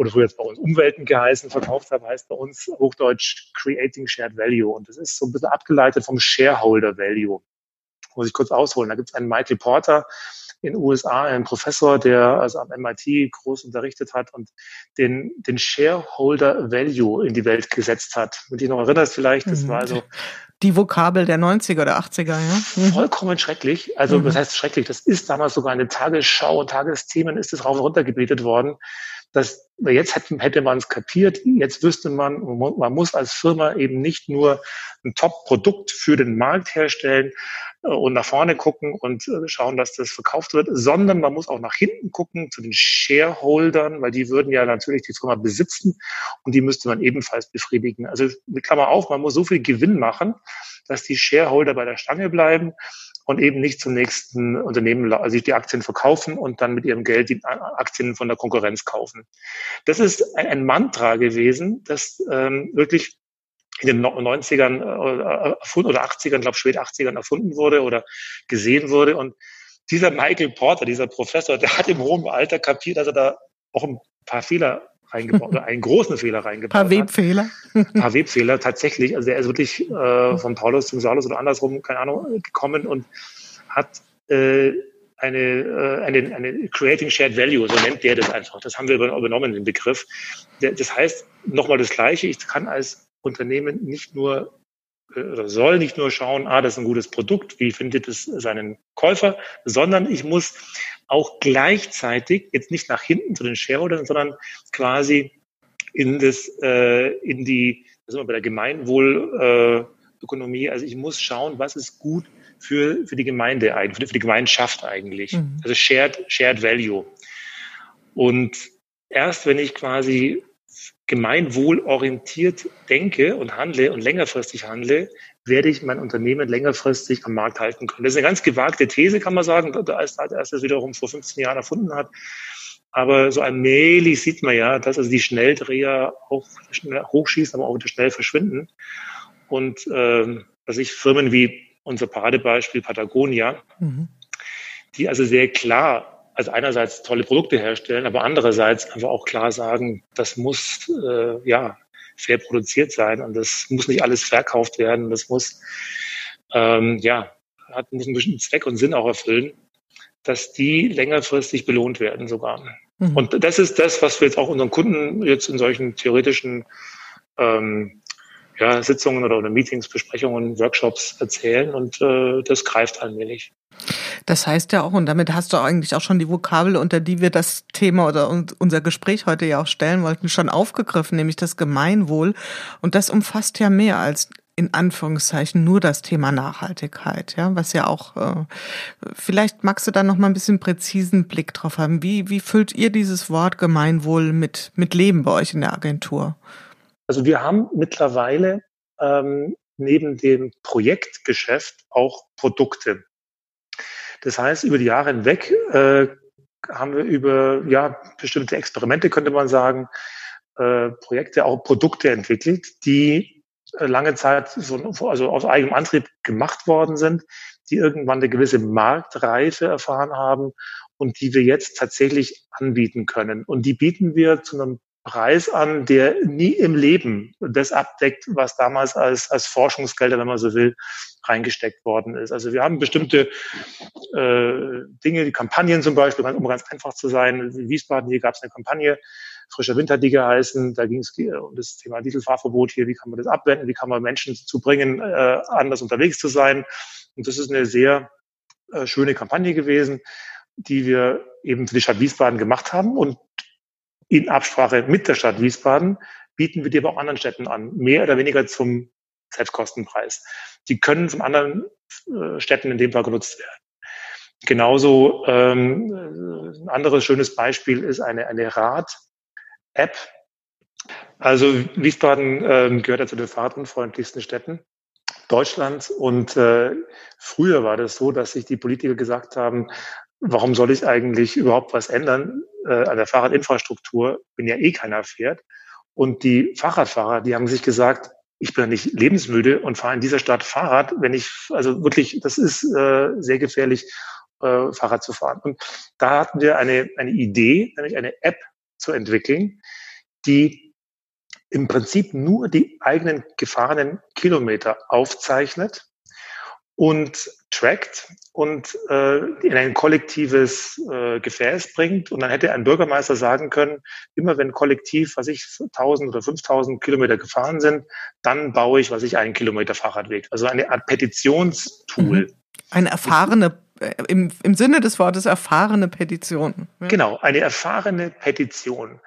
oder früher jetzt bei uns Umwelten geheißen, verkauft habe, heißt bei uns Hochdeutsch Creating Shared Value. Und das ist so ein bisschen abgeleitet vom Shareholder Value. Muss ich kurz ausholen. Da gibt es einen Michael Porter in den USA, einen Professor, der also am MIT groß unterrichtet hat und den, den Shareholder Value in die Welt gesetzt hat. Wenn du dich noch erinnerst vielleicht, das war also die Vokabel der 90er oder 80er, ja? Mhm. Vollkommen schrecklich. Also, mhm. das heißt schrecklich. Das ist damals sogar eine Tagesschau und Tagesthemen ist es rauf und runter gebetet worden dass jetzt hätte, man es kapiert, jetzt wüsste man, man muss als Firma eben nicht nur ein Top-Produkt für den Markt herstellen äh, und nach vorne gucken und äh, schauen, dass das verkauft wird, sondern man muss auch nach hinten gucken zu den Shareholdern, weil die würden ja natürlich die Firma besitzen und die müsste man ebenfalls befriedigen. Also Klammer auf, man muss so viel Gewinn machen, dass die Shareholder bei der Stange bleiben und eben nicht zum nächsten Unternehmen, also die Aktien verkaufen und dann mit ihrem Geld die Aktien von der Konkurrenz kaufen. Das ist ein, Mantra gewesen, das ähm, wirklich in den 90ern äh, oder 80ern, glaube spät 80ern erfunden wurde oder gesehen wurde. Und dieser Michael Porter, dieser Professor, der hat im hohen Alter kapiert, dass er da auch ein paar Fehler reingebaut oder einen großen Fehler reingebaut. Ein paar Webfehler. Ein paar Webfehler, tatsächlich. Also er ist wirklich äh, von Paulus zum Saulus oder andersrum, keine Ahnung, gekommen und hat äh, eine, äh, eine, eine Creating Shared Value, so nennt der das einfach. Das haben wir übernommen, den Begriff. Das heißt, nochmal das Gleiche, ich kann als Unternehmen nicht nur äh, oder soll nicht nur schauen, ah, das ist ein gutes Produkt, wie findet es seinen Käufer, sondern ich muss auch gleichzeitig jetzt nicht nach hinten zu den Shareholdern, sondern quasi in das, äh, in die, da sind wir bei der Gemeinwohlökonomie. Äh, also ich muss schauen, was ist gut für, für die Gemeinde eigentlich, für die, für die Gemeinschaft eigentlich. Mhm. Also shared, shared value. Und erst wenn ich quasi gemeinwohlorientiert denke und handle und längerfristig handle, werde ich mein Unternehmen längerfristig am Markt halten können. Das ist eine ganz gewagte These, kann man sagen, als, als er es wiederum vor 15 Jahren erfunden hat. Aber so allmählich sieht man ja, dass also die Schnelldreher auch schnell hochschießen, aber auch wieder schnell verschwinden. Und ähm, dass ich Firmen wie unser Paradebeispiel Patagonia, mhm. die also sehr klar, also einerseits tolle Produkte herstellen, aber andererseits einfach auch klar sagen, das muss äh, ja fair produziert sein und das muss nicht alles verkauft werden, das muss ähm, ja hat muss einen bestimmten Zweck und Sinn auch erfüllen, dass die längerfristig belohnt werden sogar. Mhm. Und das ist das, was wir jetzt auch unseren Kunden jetzt in solchen theoretischen ähm, ja, Sitzungen oder, oder Meetings, Besprechungen, Workshops erzählen und äh, das greift allmählich. Das heißt ja auch, und damit hast du eigentlich auch schon die Vokabel, unter die wir das Thema oder unser Gespräch heute ja auch stellen wollten, schon aufgegriffen, nämlich das Gemeinwohl. Und das umfasst ja mehr als in Anführungszeichen nur das Thema Nachhaltigkeit, ja, was ja auch äh, vielleicht magst du da noch mal ein bisschen präzisen Blick drauf haben. Wie wie füllt ihr dieses Wort Gemeinwohl mit mit Leben bei euch in der Agentur? Also wir haben mittlerweile ähm, neben dem Projektgeschäft auch Produkte. Das heißt, über die Jahre hinweg äh, haben wir über ja bestimmte Experimente könnte man sagen äh, Projekte auch Produkte entwickelt, die äh, lange Zeit so, also aus eigenem Antrieb gemacht worden sind, die irgendwann eine gewisse Marktreife erfahren haben und die wir jetzt tatsächlich anbieten können. Und die bieten wir zu einem Preis an, der nie im Leben das abdeckt, was damals als, als Forschungsgelder, wenn man so will, reingesteckt worden ist. Also wir haben bestimmte äh, Dinge, die Kampagnen zum Beispiel, um ganz einfach zu sein. In Wiesbaden, hier gab es eine Kampagne, Frischer Winter, die geheißen. Da ging es um das Thema Dieselfahrverbot hier. Wie kann man das abwenden? Wie kann man Menschen dazu bringen, äh, anders unterwegs zu sein? Und das ist eine sehr äh, schöne Kampagne gewesen, die wir eben für die Stadt Wiesbaden gemacht haben. Und in Absprache mit der Stadt Wiesbaden bieten wir die aber auch anderen Städten an, mehr oder weniger zum Selbstkostenpreis. Die können von anderen äh, Städten in dem Fall genutzt werden. Genauso ähm, ein anderes schönes Beispiel ist eine, eine Rad-App. Also Wiesbaden ähm, gehört ja zu den fahrradunfreundlichsten Städten Deutschlands. Und äh, früher war das so, dass sich die Politiker gesagt haben, warum soll ich eigentlich überhaupt was ändern äh, an der Fahrradinfrastruktur, wenn ja eh keiner fährt? Und die Fahrradfahrer, die haben sich gesagt, ich bin ja nicht lebensmüde und fahre in dieser Stadt Fahrrad, wenn ich, also wirklich, das ist äh, sehr gefährlich, äh, Fahrrad zu fahren. Und da hatten wir eine, eine Idee, nämlich eine App zu entwickeln, die im Prinzip nur die eigenen gefahrenen Kilometer aufzeichnet und trackt und äh, in ein kollektives äh, Gefäß bringt. Und dann hätte ein Bürgermeister sagen können, immer wenn kollektiv, was ich, 1000 oder 5000 Kilometer gefahren sind, dann baue ich, was ich, einen Kilometer Fahrradweg. Also eine Art Petitionstool. Mhm. Eine erfahrene äh, im, im Sinne des Wortes erfahrene Petition. Ja. Genau, eine erfahrene Petition.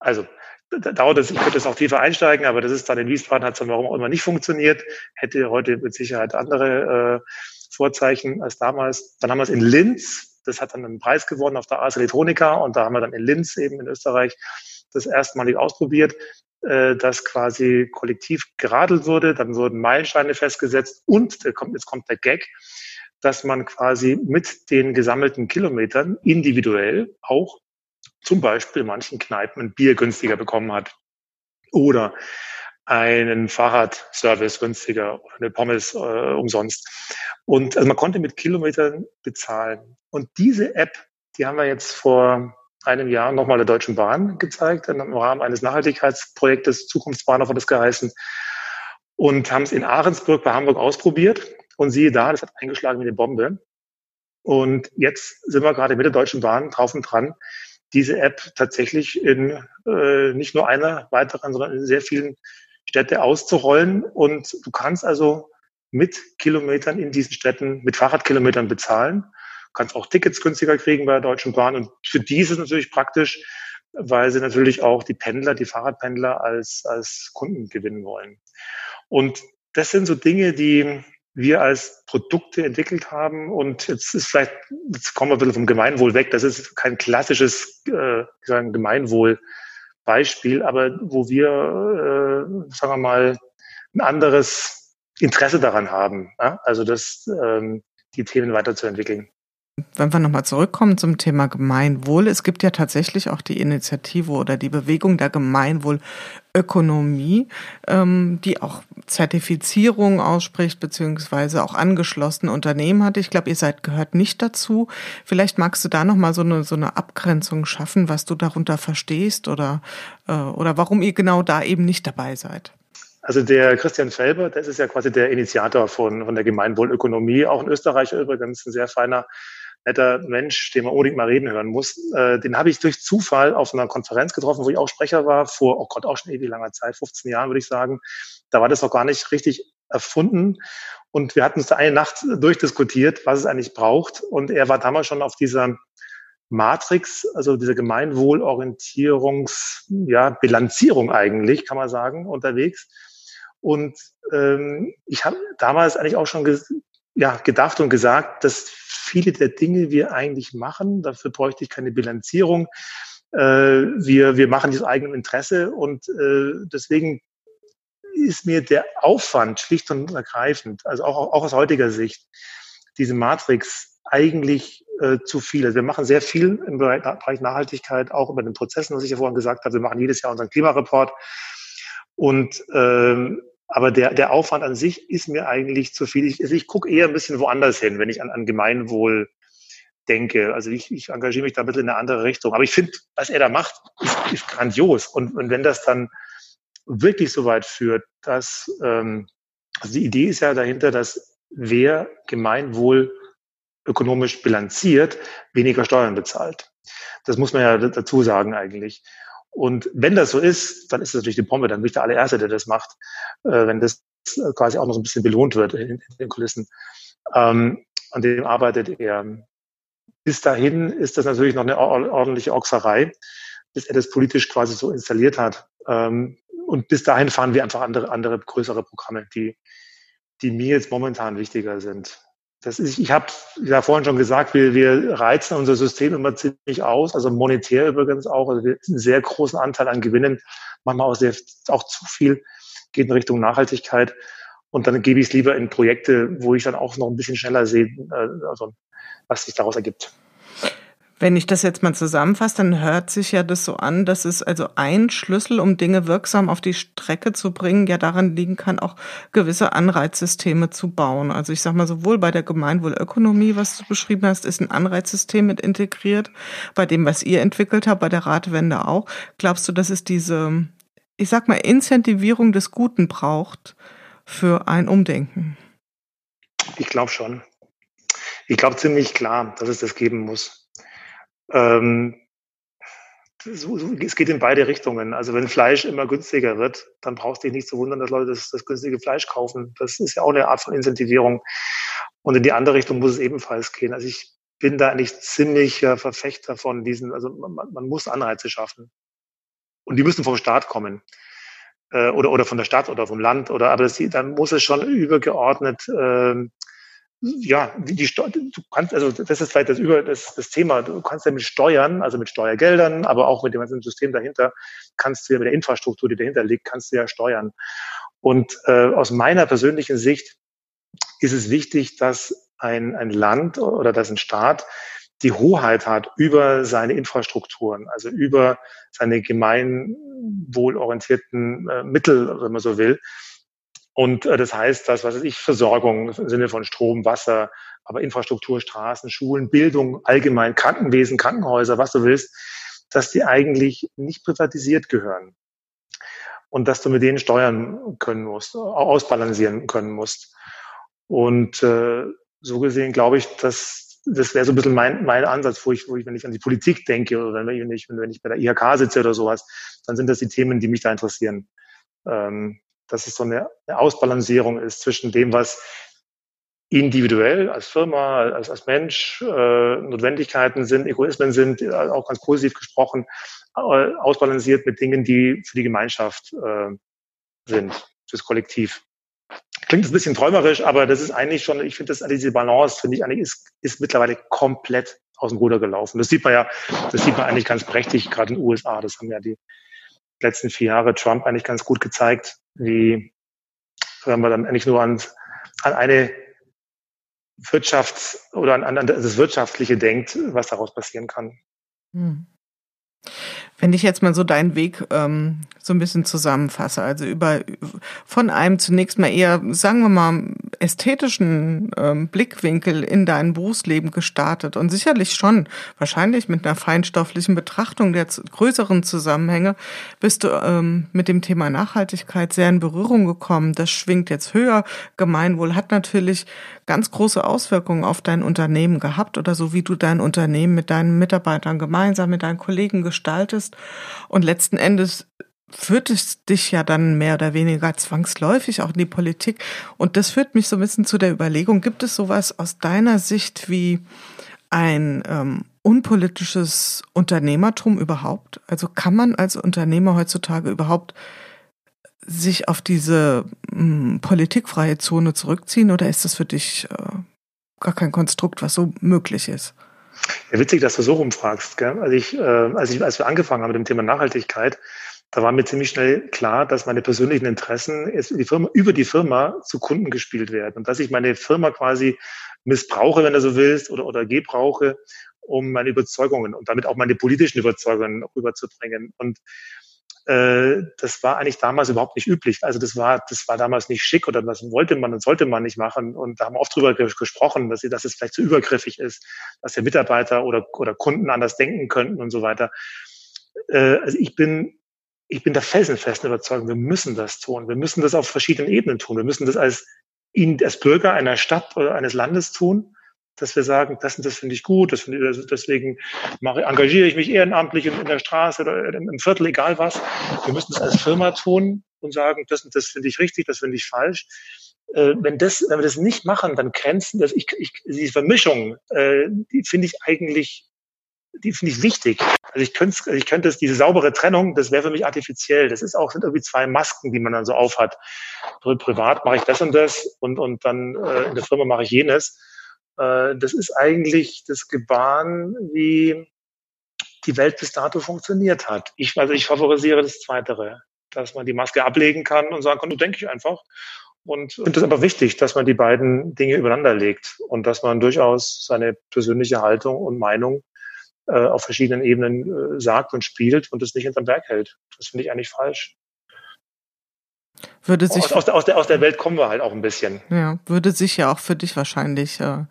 Also dauert es, ich könnte es auch tiefer einsteigen, aber das ist dann in Wiesbaden hat es dann warum auch immer nicht funktioniert. Hätte heute mit Sicherheit andere äh, Vorzeichen als damals. Dann haben wir es in Linz, das hat dann einen Preis gewonnen auf der Ars Electronica und da haben wir dann in Linz eben in Österreich das erstmalig ausprobiert, äh, dass quasi kollektiv geradelt wurde, dann wurden Meilensteine festgesetzt und jetzt kommt der Gag, dass man quasi mit den gesammelten Kilometern individuell auch zum Beispiel manchen Kneipen ein Bier günstiger bekommen hat. Oder einen Fahrradservice günstiger oder eine Pommes äh, umsonst. Und also man konnte mit Kilometern bezahlen. Und diese App, die haben wir jetzt vor einem Jahr nochmal der Deutschen Bahn gezeigt, im Rahmen eines Nachhaltigkeitsprojektes, Zukunftsbahnhof hat es geheißen, und haben es in Ahrensburg bei Hamburg ausprobiert. Und siehe da, das hat eingeschlagen wie eine Bombe. Und jetzt sind wir gerade mit der Deutschen Bahn drauf und dran, diese App tatsächlich in äh, nicht nur einer weiteren, sondern in sehr vielen Städte auszurollen. Und du kannst also mit Kilometern in diesen Städten, mit Fahrradkilometern bezahlen. Du kannst auch Tickets günstiger kriegen bei der Deutschen Bahn. Und für die ist es natürlich praktisch, weil sie natürlich auch die Pendler, die Fahrradpendler als, als Kunden gewinnen wollen. Und das sind so Dinge, die wir als Produkte entwickelt haben. Und jetzt ist vielleicht, jetzt kommen wir ein bisschen vom Gemeinwohl weg. Das ist kein klassisches äh, sagen Gemeinwohl-Beispiel, aber wo wir, äh, sagen wir mal, ein anderes Interesse daran haben. Ja? Also das, ähm, die Themen weiterzuentwickeln. Wenn wir nochmal zurückkommen zum Thema Gemeinwohl, es gibt ja tatsächlich auch die Initiative oder die Bewegung der Gemeinwohlökonomie, ähm, die auch Zertifizierung ausspricht, beziehungsweise auch angeschlossene Unternehmen hat. Ich glaube, ihr seid gehört nicht dazu. Vielleicht magst du da nochmal so eine, so eine Abgrenzung schaffen, was du darunter verstehst oder, äh, oder warum ihr genau da eben nicht dabei seid. Also der Christian Felber, das ist ja quasi der Initiator von, von der Gemeinwohlökonomie, auch in Österreich übrigens, ein sehr feiner netter Mensch, den man unbedingt mal reden hören muss. Äh, den habe ich durch Zufall auf einer Konferenz getroffen, wo ich auch Sprecher war, vor, oh Gott, auch schon ewig langer Zeit, 15 Jahren würde ich sagen. Da war das noch gar nicht richtig erfunden. Und wir hatten uns da eine Nacht durchdiskutiert, was es eigentlich braucht. Und er war damals schon auf dieser Matrix, also diese Gemeinwohlorientierungs, ja, Bilanzierung eigentlich, kann man sagen, unterwegs. Und ähm, ich habe damals eigentlich auch schon ja, gedacht und gesagt, dass viele der Dinge wir eigentlich machen, dafür bräuchte ich keine Bilanzierung. Äh, wir, wir machen das eigenem Interesse und äh, deswegen ist mir der Aufwand schlicht und ergreifend, also auch, auch aus heutiger Sicht, diese Matrix eigentlich äh, zu viel. Also wir machen sehr viel im Bereich Nachhaltigkeit, auch über den Prozessen, was ich ja vorhin gesagt habe. Wir machen jedes Jahr unseren Klimareport. Und ähm, aber der, der Aufwand an sich ist mir eigentlich zu viel. Ich, also ich gucke eher ein bisschen woanders hin, wenn ich an, an Gemeinwohl denke. Also ich, ich engagiere mich da ein bisschen in eine andere Richtung. Aber ich finde, was er da macht, ist, ist grandios. Und, und wenn das dann wirklich so weit führt, dass ähm, also die Idee ist ja dahinter, dass wer Gemeinwohl ökonomisch bilanziert, weniger Steuern bezahlt. Das muss man ja dazu sagen eigentlich. Und wenn das so ist, dann ist das natürlich die Bombe, dann bin ich der allererste, der das macht, äh, wenn das quasi auch noch so ein bisschen belohnt wird in, in den Kulissen. Ähm, an dem arbeitet er. Bis dahin ist das natürlich noch eine ordentliche Ochserei, bis er das politisch quasi so installiert hat. Ähm, und bis dahin fahren wir einfach andere, andere größere Programme, die, die mir jetzt momentan wichtiger sind. Das ist, ich habe ja vorhin schon gesagt, wir, wir reizen unser System immer ziemlich aus, also monetär übrigens auch. Also wir einen sehr großen Anteil an Gewinnen, manchmal auch, sehr, auch zu viel, geht in Richtung Nachhaltigkeit. Und dann gebe ich es lieber in Projekte, wo ich dann auch noch ein bisschen schneller sehe, äh, also was sich daraus ergibt. Wenn ich das jetzt mal zusammenfasse, dann hört sich ja das so an, dass es also ein Schlüssel, um Dinge wirksam auf die Strecke zu bringen, ja daran liegen kann, auch gewisse Anreizsysteme zu bauen. Also ich sag mal, sowohl bei der Gemeinwohlökonomie, was du beschrieben hast, ist ein Anreizsystem mit integriert, bei dem, was ihr entwickelt habt, bei der Ratewende auch. Glaubst du, dass es diese, ich sag mal, Incentivierung des Guten braucht für ein Umdenken? Ich glaube schon. Ich glaube ziemlich klar, dass es das geben muss. Ähm, so, so, es geht in beide Richtungen. Also wenn Fleisch immer günstiger wird, dann brauchst du dich nicht zu wundern, dass Leute das, das günstige Fleisch kaufen. Das ist ja auch eine Art von Incentivierung. Und in die andere Richtung muss es ebenfalls gehen. Also ich bin da eigentlich ziemlicher Verfechter von diesen, also man, man muss Anreize schaffen. Und die müssen vom Staat kommen. Äh, oder, oder von der Stadt oder vom Land. Oder aber das, dann muss es schon übergeordnet äh, ja, die Steu du kannst, also das ist vielleicht das über das, das Thema, du kannst ja mit Steuern, also mit Steuergeldern, aber auch mit dem ganzen System dahinter, kannst du ja mit der Infrastruktur, die dahinter liegt, kannst du ja steuern. Und äh, aus meiner persönlichen Sicht ist es wichtig, dass ein, ein Land oder dass ein Staat die Hoheit hat über seine Infrastrukturen, also über seine gemeinwohlorientierten äh, Mittel, wenn man so will, und äh, das heißt, dass, was weiß ich, Versorgung im Sinne von Strom, Wasser, aber Infrastruktur, Straßen, Schulen, Bildung, allgemein Krankenwesen, Krankenhäuser, was du willst, dass die eigentlich nicht privatisiert gehören. Und dass du mit denen steuern können musst, ausbalancieren können musst. Und äh, so gesehen glaube ich, dass das wäre so ein bisschen mein, mein Ansatz, wo ich, wo ich, wenn ich an die Politik denke oder wenn ich, wenn ich bei der IHK sitze oder sowas, dann sind das die Themen, die mich da interessieren. Ähm, dass es so eine, eine Ausbalancierung ist zwischen dem, was individuell als Firma, als, als Mensch äh, Notwendigkeiten sind, Egoismen sind, äh, auch ganz positiv gesprochen, äh, ausbalanciert mit Dingen, die für die Gemeinschaft äh, sind, fürs Kollektiv. Klingt ein bisschen träumerisch, aber das ist eigentlich schon, ich finde, das diese Balance, finde ich eigentlich, ist, ist mittlerweile komplett aus dem Ruder gelaufen. Das sieht man ja, das sieht man eigentlich ganz prächtig, gerade in den USA. Das haben ja die letzten vier Jahre Trump eigentlich ganz gut gezeigt, wie, wenn man dann eigentlich nur an, an eine Wirtschafts- oder an, an das Wirtschaftliche denkt, was daraus passieren kann. Hm. Wenn ich jetzt mal so deinen Weg ähm, so ein bisschen zusammenfasse, also über von einem zunächst mal eher, sagen wir mal, ästhetischen ähm, Blickwinkel in dein Berufsleben gestartet und sicherlich schon, wahrscheinlich mit einer feinstofflichen Betrachtung der größeren Zusammenhänge, bist du ähm, mit dem Thema Nachhaltigkeit sehr in Berührung gekommen. Das schwingt jetzt höher. Gemeinwohl hat natürlich ganz große Auswirkungen auf dein Unternehmen gehabt oder so wie du dein Unternehmen mit deinen Mitarbeitern gemeinsam, mit deinen Kollegen gestaltest. Und letzten Endes führt es dich ja dann mehr oder weniger zwangsläufig auch in die Politik. Und das führt mich so ein bisschen zu der Überlegung, gibt es sowas aus deiner Sicht wie ein ähm, unpolitisches Unternehmertum überhaupt? Also kann man als Unternehmer heutzutage überhaupt sich auf diese mh, hm, politikfreie Zone zurückziehen oder ist das für dich äh, gar kein Konstrukt, was so möglich ist? Ja, witzig, dass du so rumfragst. Gell? Also ich, äh, als, ich, als wir angefangen haben mit dem Thema Nachhaltigkeit, da war mir ziemlich schnell klar, dass meine persönlichen Interessen die Firma, über die Firma zu Kunden gespielt werden und dass ich meine Firma quasi missbrauche, wenn du so willst, oder, oder gebrauche, um meine Überzeugungen und damit auch meine politischen Überzeugungen rüberzubringen. Und äh, das war eigentlich damals überhaupt nicht üblich. Also das war, das war damals nicht schick oder das wollte man und sollte man nicht machen. Und da haben wir oft drüber gesprochen, dass, dass es vielleicht zu übergriffig ist, dass der Mitarbeiter oder, oder Kunden anders denken könnten und so weiter. Äh, also ich bin, ich bin der felsenfesten Überzeugung, wir müssen das tun. Wir müssen das auf verschiedenen Ebenen tun. Wir müssen das als, als Bürger einer Stadt oder eines Landes tun dass wir sagen, das und das finde ich gut, das finde ich, deswegen mache, engagiere ich mich ehrenamtlich in, der Straße oder im Viertel, egal was. Wir müssen das als Firma tun und sagen, das und das finde ich richtig, das finde ich falsch. Äh, wenn, das, wenn wir das nicht machen, dann grenzen das, ich, ich, diese Vermischung, äh, die finde ich eigentlich, die finde ich wichtig. Also ich könnte, ich könnte es, diese saubere Trennung, das wäre für mich artifiziell. Das ist auch, sind irgendwie zwei Masken, die man dann so aufhat. Privat mache ich das und das und, und dann äh, in der Firma mache ich jenes äh, das ist eigentlich das Gebaren, wie die Welt bis dato funktioniert hat. Ich, also ich favorisiere das Zweitere, dass man die Maske ablegen kann und sagen kann, du denke ich einfach. Und finde es aber wichtig, dass man die beiden Dinge übereinander legt und dass man durchaus seine persönliche Haltung und Meinung äh, auf verschiedenen Ebenen äh, sagt und spielt und es nicht hinterm Berg hält. Das finde ich eigentlich falsch. Würde sich aus, aus, der, aus, der, aus der Welt kommen wir halt auch ein bisschen. Ja, würde sich ja auch für dich wahrscheinlich äh,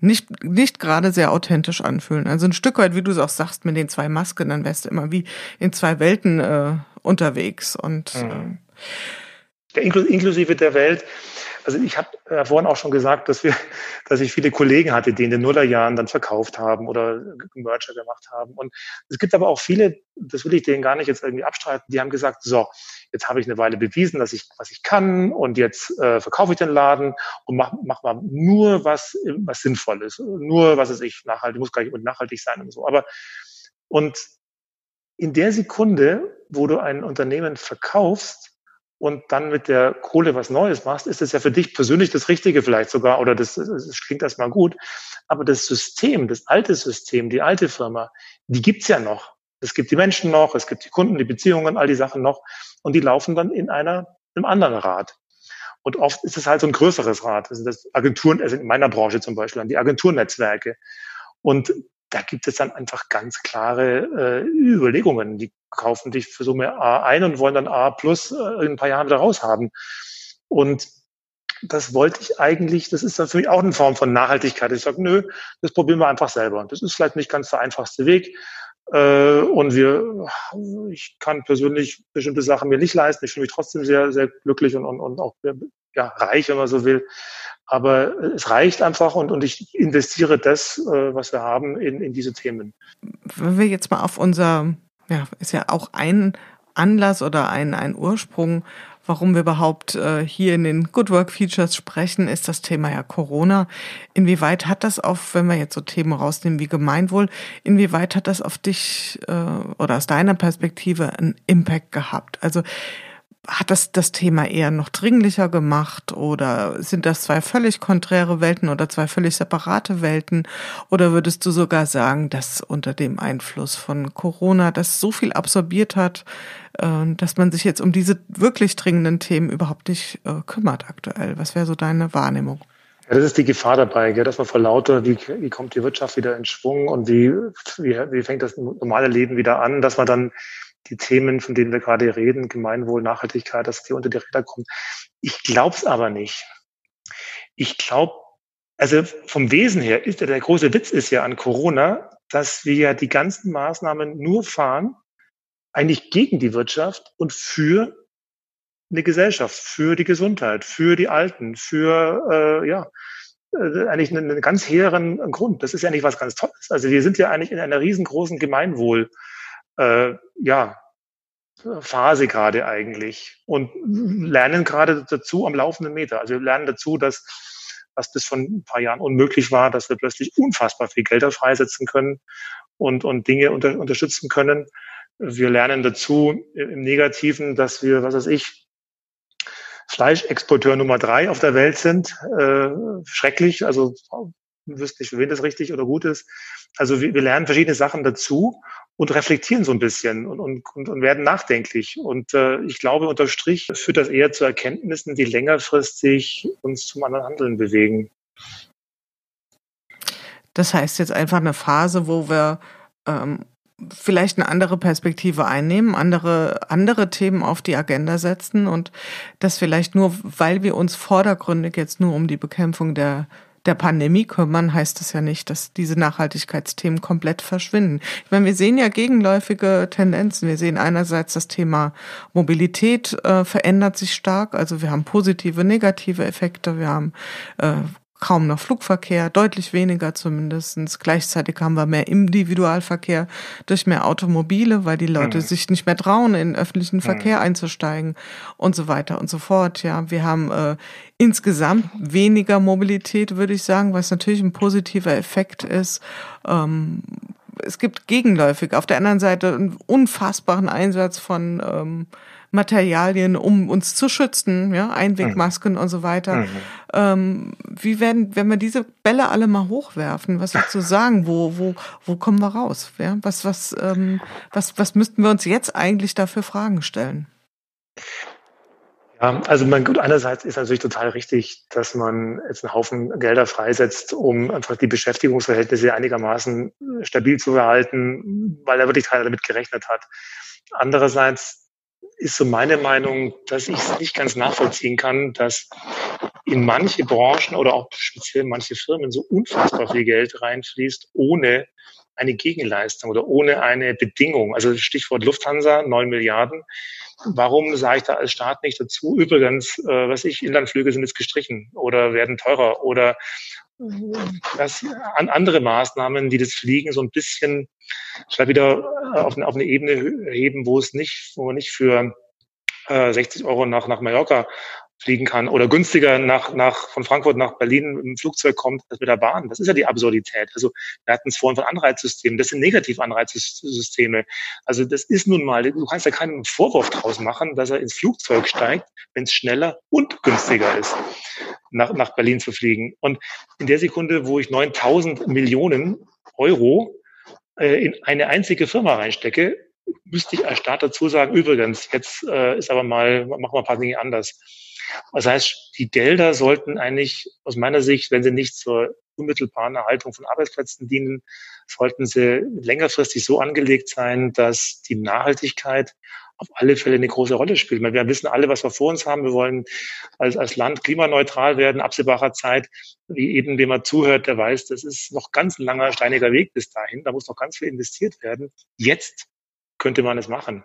nicht, nicht gerade sehr authentisch anfühlen. Also ein Stück weit, wie du es auch sagst, mit den zwei Masken, dann wärst du immer wie in zwei Welten äh, unterwegs. Und mhm. äh, inklusive der Welt also ich habe äh, vorhin auch schon gesagt, dass wir, [laughs] dass ich viele Kollegen hatte, die in den Nullerjahren dann verkauft haben oder Merger gemacht haben. Und es gibt aber auch viele, das will ich denen gar nicht jetzt irgendwie abstreiten, die haben gesagt, so, jetzt habe ich eine Weile bewiesen, dass ich, was ich kann und jetzt äh, verkaufe ich den Laden und mach, mach mal nur was, was sinnvoll ist. Nur, was ist ich, nachhaltig, muss gar nicht nachhaltig sein und so. Aber, und in der Sekunde, wo du ein Unternehmen verkaufst, und dann mit der Kohle was Neues machst, ist es ja für dich persönlich das Richtige vielleicht sogar oder das, das klingt erstmal gut. Aber das System, das alte System, die alte Firma, die gibt's ja noch. Es gibt die Menschen noch, es gibt die Kunden, die Beziehungen, all die Sachen noch. Und die laufen dann in einer, einem anderen Rad. Und oft ist es halt so ein größeres Rad. Das sind das Agenturen, also in meiner Branche zum Beispiel, die Agenturnetzwerke. Und da gibt es dann einfach ganz klare äh, Überlegungen. Die kaufen dich für Summe A ein und wollen dann A plus äh, in ein paar Jahren wieder raushaben. Und das wollte ich eigentlich, das ist dann für mich auch eine Form von Nachhaltigkeit. Ich sage, nö, das probieren wir einfach selber. Das ist vielleicht nicht ganz der einfachste Weg. Äh, und wir, ich kann persönlich bestimmte Sachen mir nicht leisten. Ich fühle mich trotzdem sehr, sehr glücklich und, und, und auch ja, reich, wenn man so will. Aber es reicht einfach und, und ich investiere das, äh, was wir haben, in, in diese Themen. Wenn wir jetzt mal auf unser, ja, ist ja auch ein Anlass oder ein, ein Ursprung, warum wir überhaupt äh, hier in den Good Work Features sprechen, ist das Thema ja Corona. Inwieweit hat das auf, wenn wir jetzt so Themen rausnehmen wie Gemeinwohl, inwieweit hat das auf dich äh, oder aus deiner Perspektive einen Impact gehabt? Also hat das das Thema eher noch dringlicher gemacht oder sind das zwei völlig konträre Welten oder zwei völlig separate Welten? Oder würdest du sogar sagen, dass unter dem Einfluss von Corona das so viel absorbiert hat, äh, dass man sich jetzt um diese wirklich dringenden Themen überhaupt nicht äh, kümmert aktuell? Was wäre so deine Wahrnehmung? Ja, das ist die Gefahr dabei, gell, dass man vor lauter, wie, wie kommt die Wirtschaft wieder in Schwung und wie, wie, wie fängt das normale Leben wieder an, dass man dann die Themen, von denen wir gerade reden, Gemeinwohl, Nachhaltigkeit, dass die unter die Räder kommen. Ich glaube es aber nicht. Ich glaube, also vom Wesen her ist der große Witz ist ja an Corona, dass wir ja die ganzen Maßnahmen nur fahren, eigentlich gegen die Wirtschaft und für eine Gesellschaft, für die Gesundheit, für die Alten, für äh, ja äh, eigentlich einen, einen ganz hehren Grund. Das ist ja nicht was ganz Tolles. Also wir sind ja eigentlich in einer riesengroßen Gemeinwohl äh, ja Phase gerade eigentlich und lernen gerade dazu am laufenden Meter. Also wir lernen dazu, dass was bis vor ein paar Jahren unmöglich war, dass wir plötzlich unfassbar viel Gelder freisetzen können und, und Dinge unter, unterstützen können. Wir lernen dazu im Negativen, dass wir, was weiß ich, Fleischexporteur Nummer drei auf der Welt sind. Äh, schrecklich, also wüsste nicht, für wen das richtig oder gut ist. Also wir, wir lernen verschiedene Sachen dazu und reflektieren so ein bisschen und, und, und, werden nachdenklich. Und äh, ich glaube, unter Strich führt das eher zu Erkenntnissen, die längerfristig uns zum anderen Handeln bewegen. Das heißt jetzt einfach eine Phase, wo wir ähm, vielleicht eine andere Perspektive einnehmen, andere, andere Themen auf die Agenda setzen und das vielleicht nur, weil wir uns vordergründig jetzt nur um die Bekämpfung der der Pandemie kümmern, heißt das ja nicht, dass diese Nachhaltigkeitsthemen komplett verschwinden. Ich meine, wir sehen ja gegenläufige Tendenzen. Wir sehen einerseits das Thema Mobilität äh, verändert sich stark. Also wir haben positive, negative Effekte. Wir haben äh, kaum noch Flugverkehr, deutlich weniger zumindestens. Gleichzeitig haben wir mehr Individualverkehr durch mehr Automobile, weil die Leute mhm. sich nicht mehr trauen, in öffentlichen mhm. Verkehr einzusteigen und so weiter und so fort. Ja, wir haben äh, insgesamt weniger Mobilität, würde ich sagen, was natürlich ein positiver Effekt ist. Ähm, es gibt gegenläufig auf der anderen Seite einen unfassbaren Einsatz von ähm, Materialien, um uns zu schützen, ja, Einwegmasken mhm. und so weiter. Mhm. Ähm, wie werden, wenn wir diese Bälle alle mal hochwerfen, was würdest du sagen? Wo, wo, wo kommen wir raus? Ja? Was, was, ähm, was, was müssten wir uns jetzt eigentlich dafür Fragen stellen? Ja, also man, gut, einerseits ist natürlich total richtig, dass man jetzt einen Haufen Gelder freisetzt, um einfach die Beschäftigungsverhältnisse einigermaßen stabil zu erhalten, weil da wirklich keiner damit gerechnet hat. Andererseits ist so meine Meinung, dass ich es nicht ganz nachvollziehen kann, dass in manche Branchen oder auch speziell manche Firmen so unfassbar viel Geld reinfließt, ohne eine Gegenleistung oder ohne eine Bedingung. Also Stichwort Lufthansa, neun Milliarden. Warum sage ich da als Staat nicht dazu? Übrigens, äh, was ich, Inlandflüge sind jetzt gestrichen oder werden teurer oder das an andere Maßnahmen, die das Fliegen so ein bisschen vielleicht wieder auf eine, auf eine Ebene heben, wo es nicht, wo man nicht für äh, 60 Euro nach, nach Mallorca fliegen kann oder günstiger nach, nach, von Frankfurt nach Berlin im Flugzeug kommt als mit der Bahn. Das ist ja die Absurdität. Also wir hatten es vorhin von Anreizsystemen. Das sind Negativanreizsysteme. Also das ist nun mal, du kannst ja keinen Vorwurf draus machen, dass er ins Flugzeug steigt, wenn es schneller und günstiger ist, nach, nach Berlin zu fliegen. Und in der Sekunde, wo ich 9000 Millionen Euro äh, in eine einzige Firma reinstecke, müsste ich als Staat dazu sagen, übrigens, jetzt äh, ist aber mal, machen wir ein paar Dinge anders. Das heißt, die Gelder sollten eigentlich aus meiner Sicht, wenn sie nicht zur unmittelbaren Erhaltung von Arbeitsplätzen dienen, sollten sie längerfristig so angelegt sein, dass die Nachhaltigkeit auf alle Fälle eine große Rolle spielt. Wir wissen alle, was wir vor uns haben. Wir wollen als, als Land klimaneutral werden, absehbarer Zeit. Wie eben, wem man zuhört, der weiß, das ist noch ganz ein langer, steiniger Weg bis dahin. Da muss noch ganz viel investiert werden. Jetzt könnte man es machen.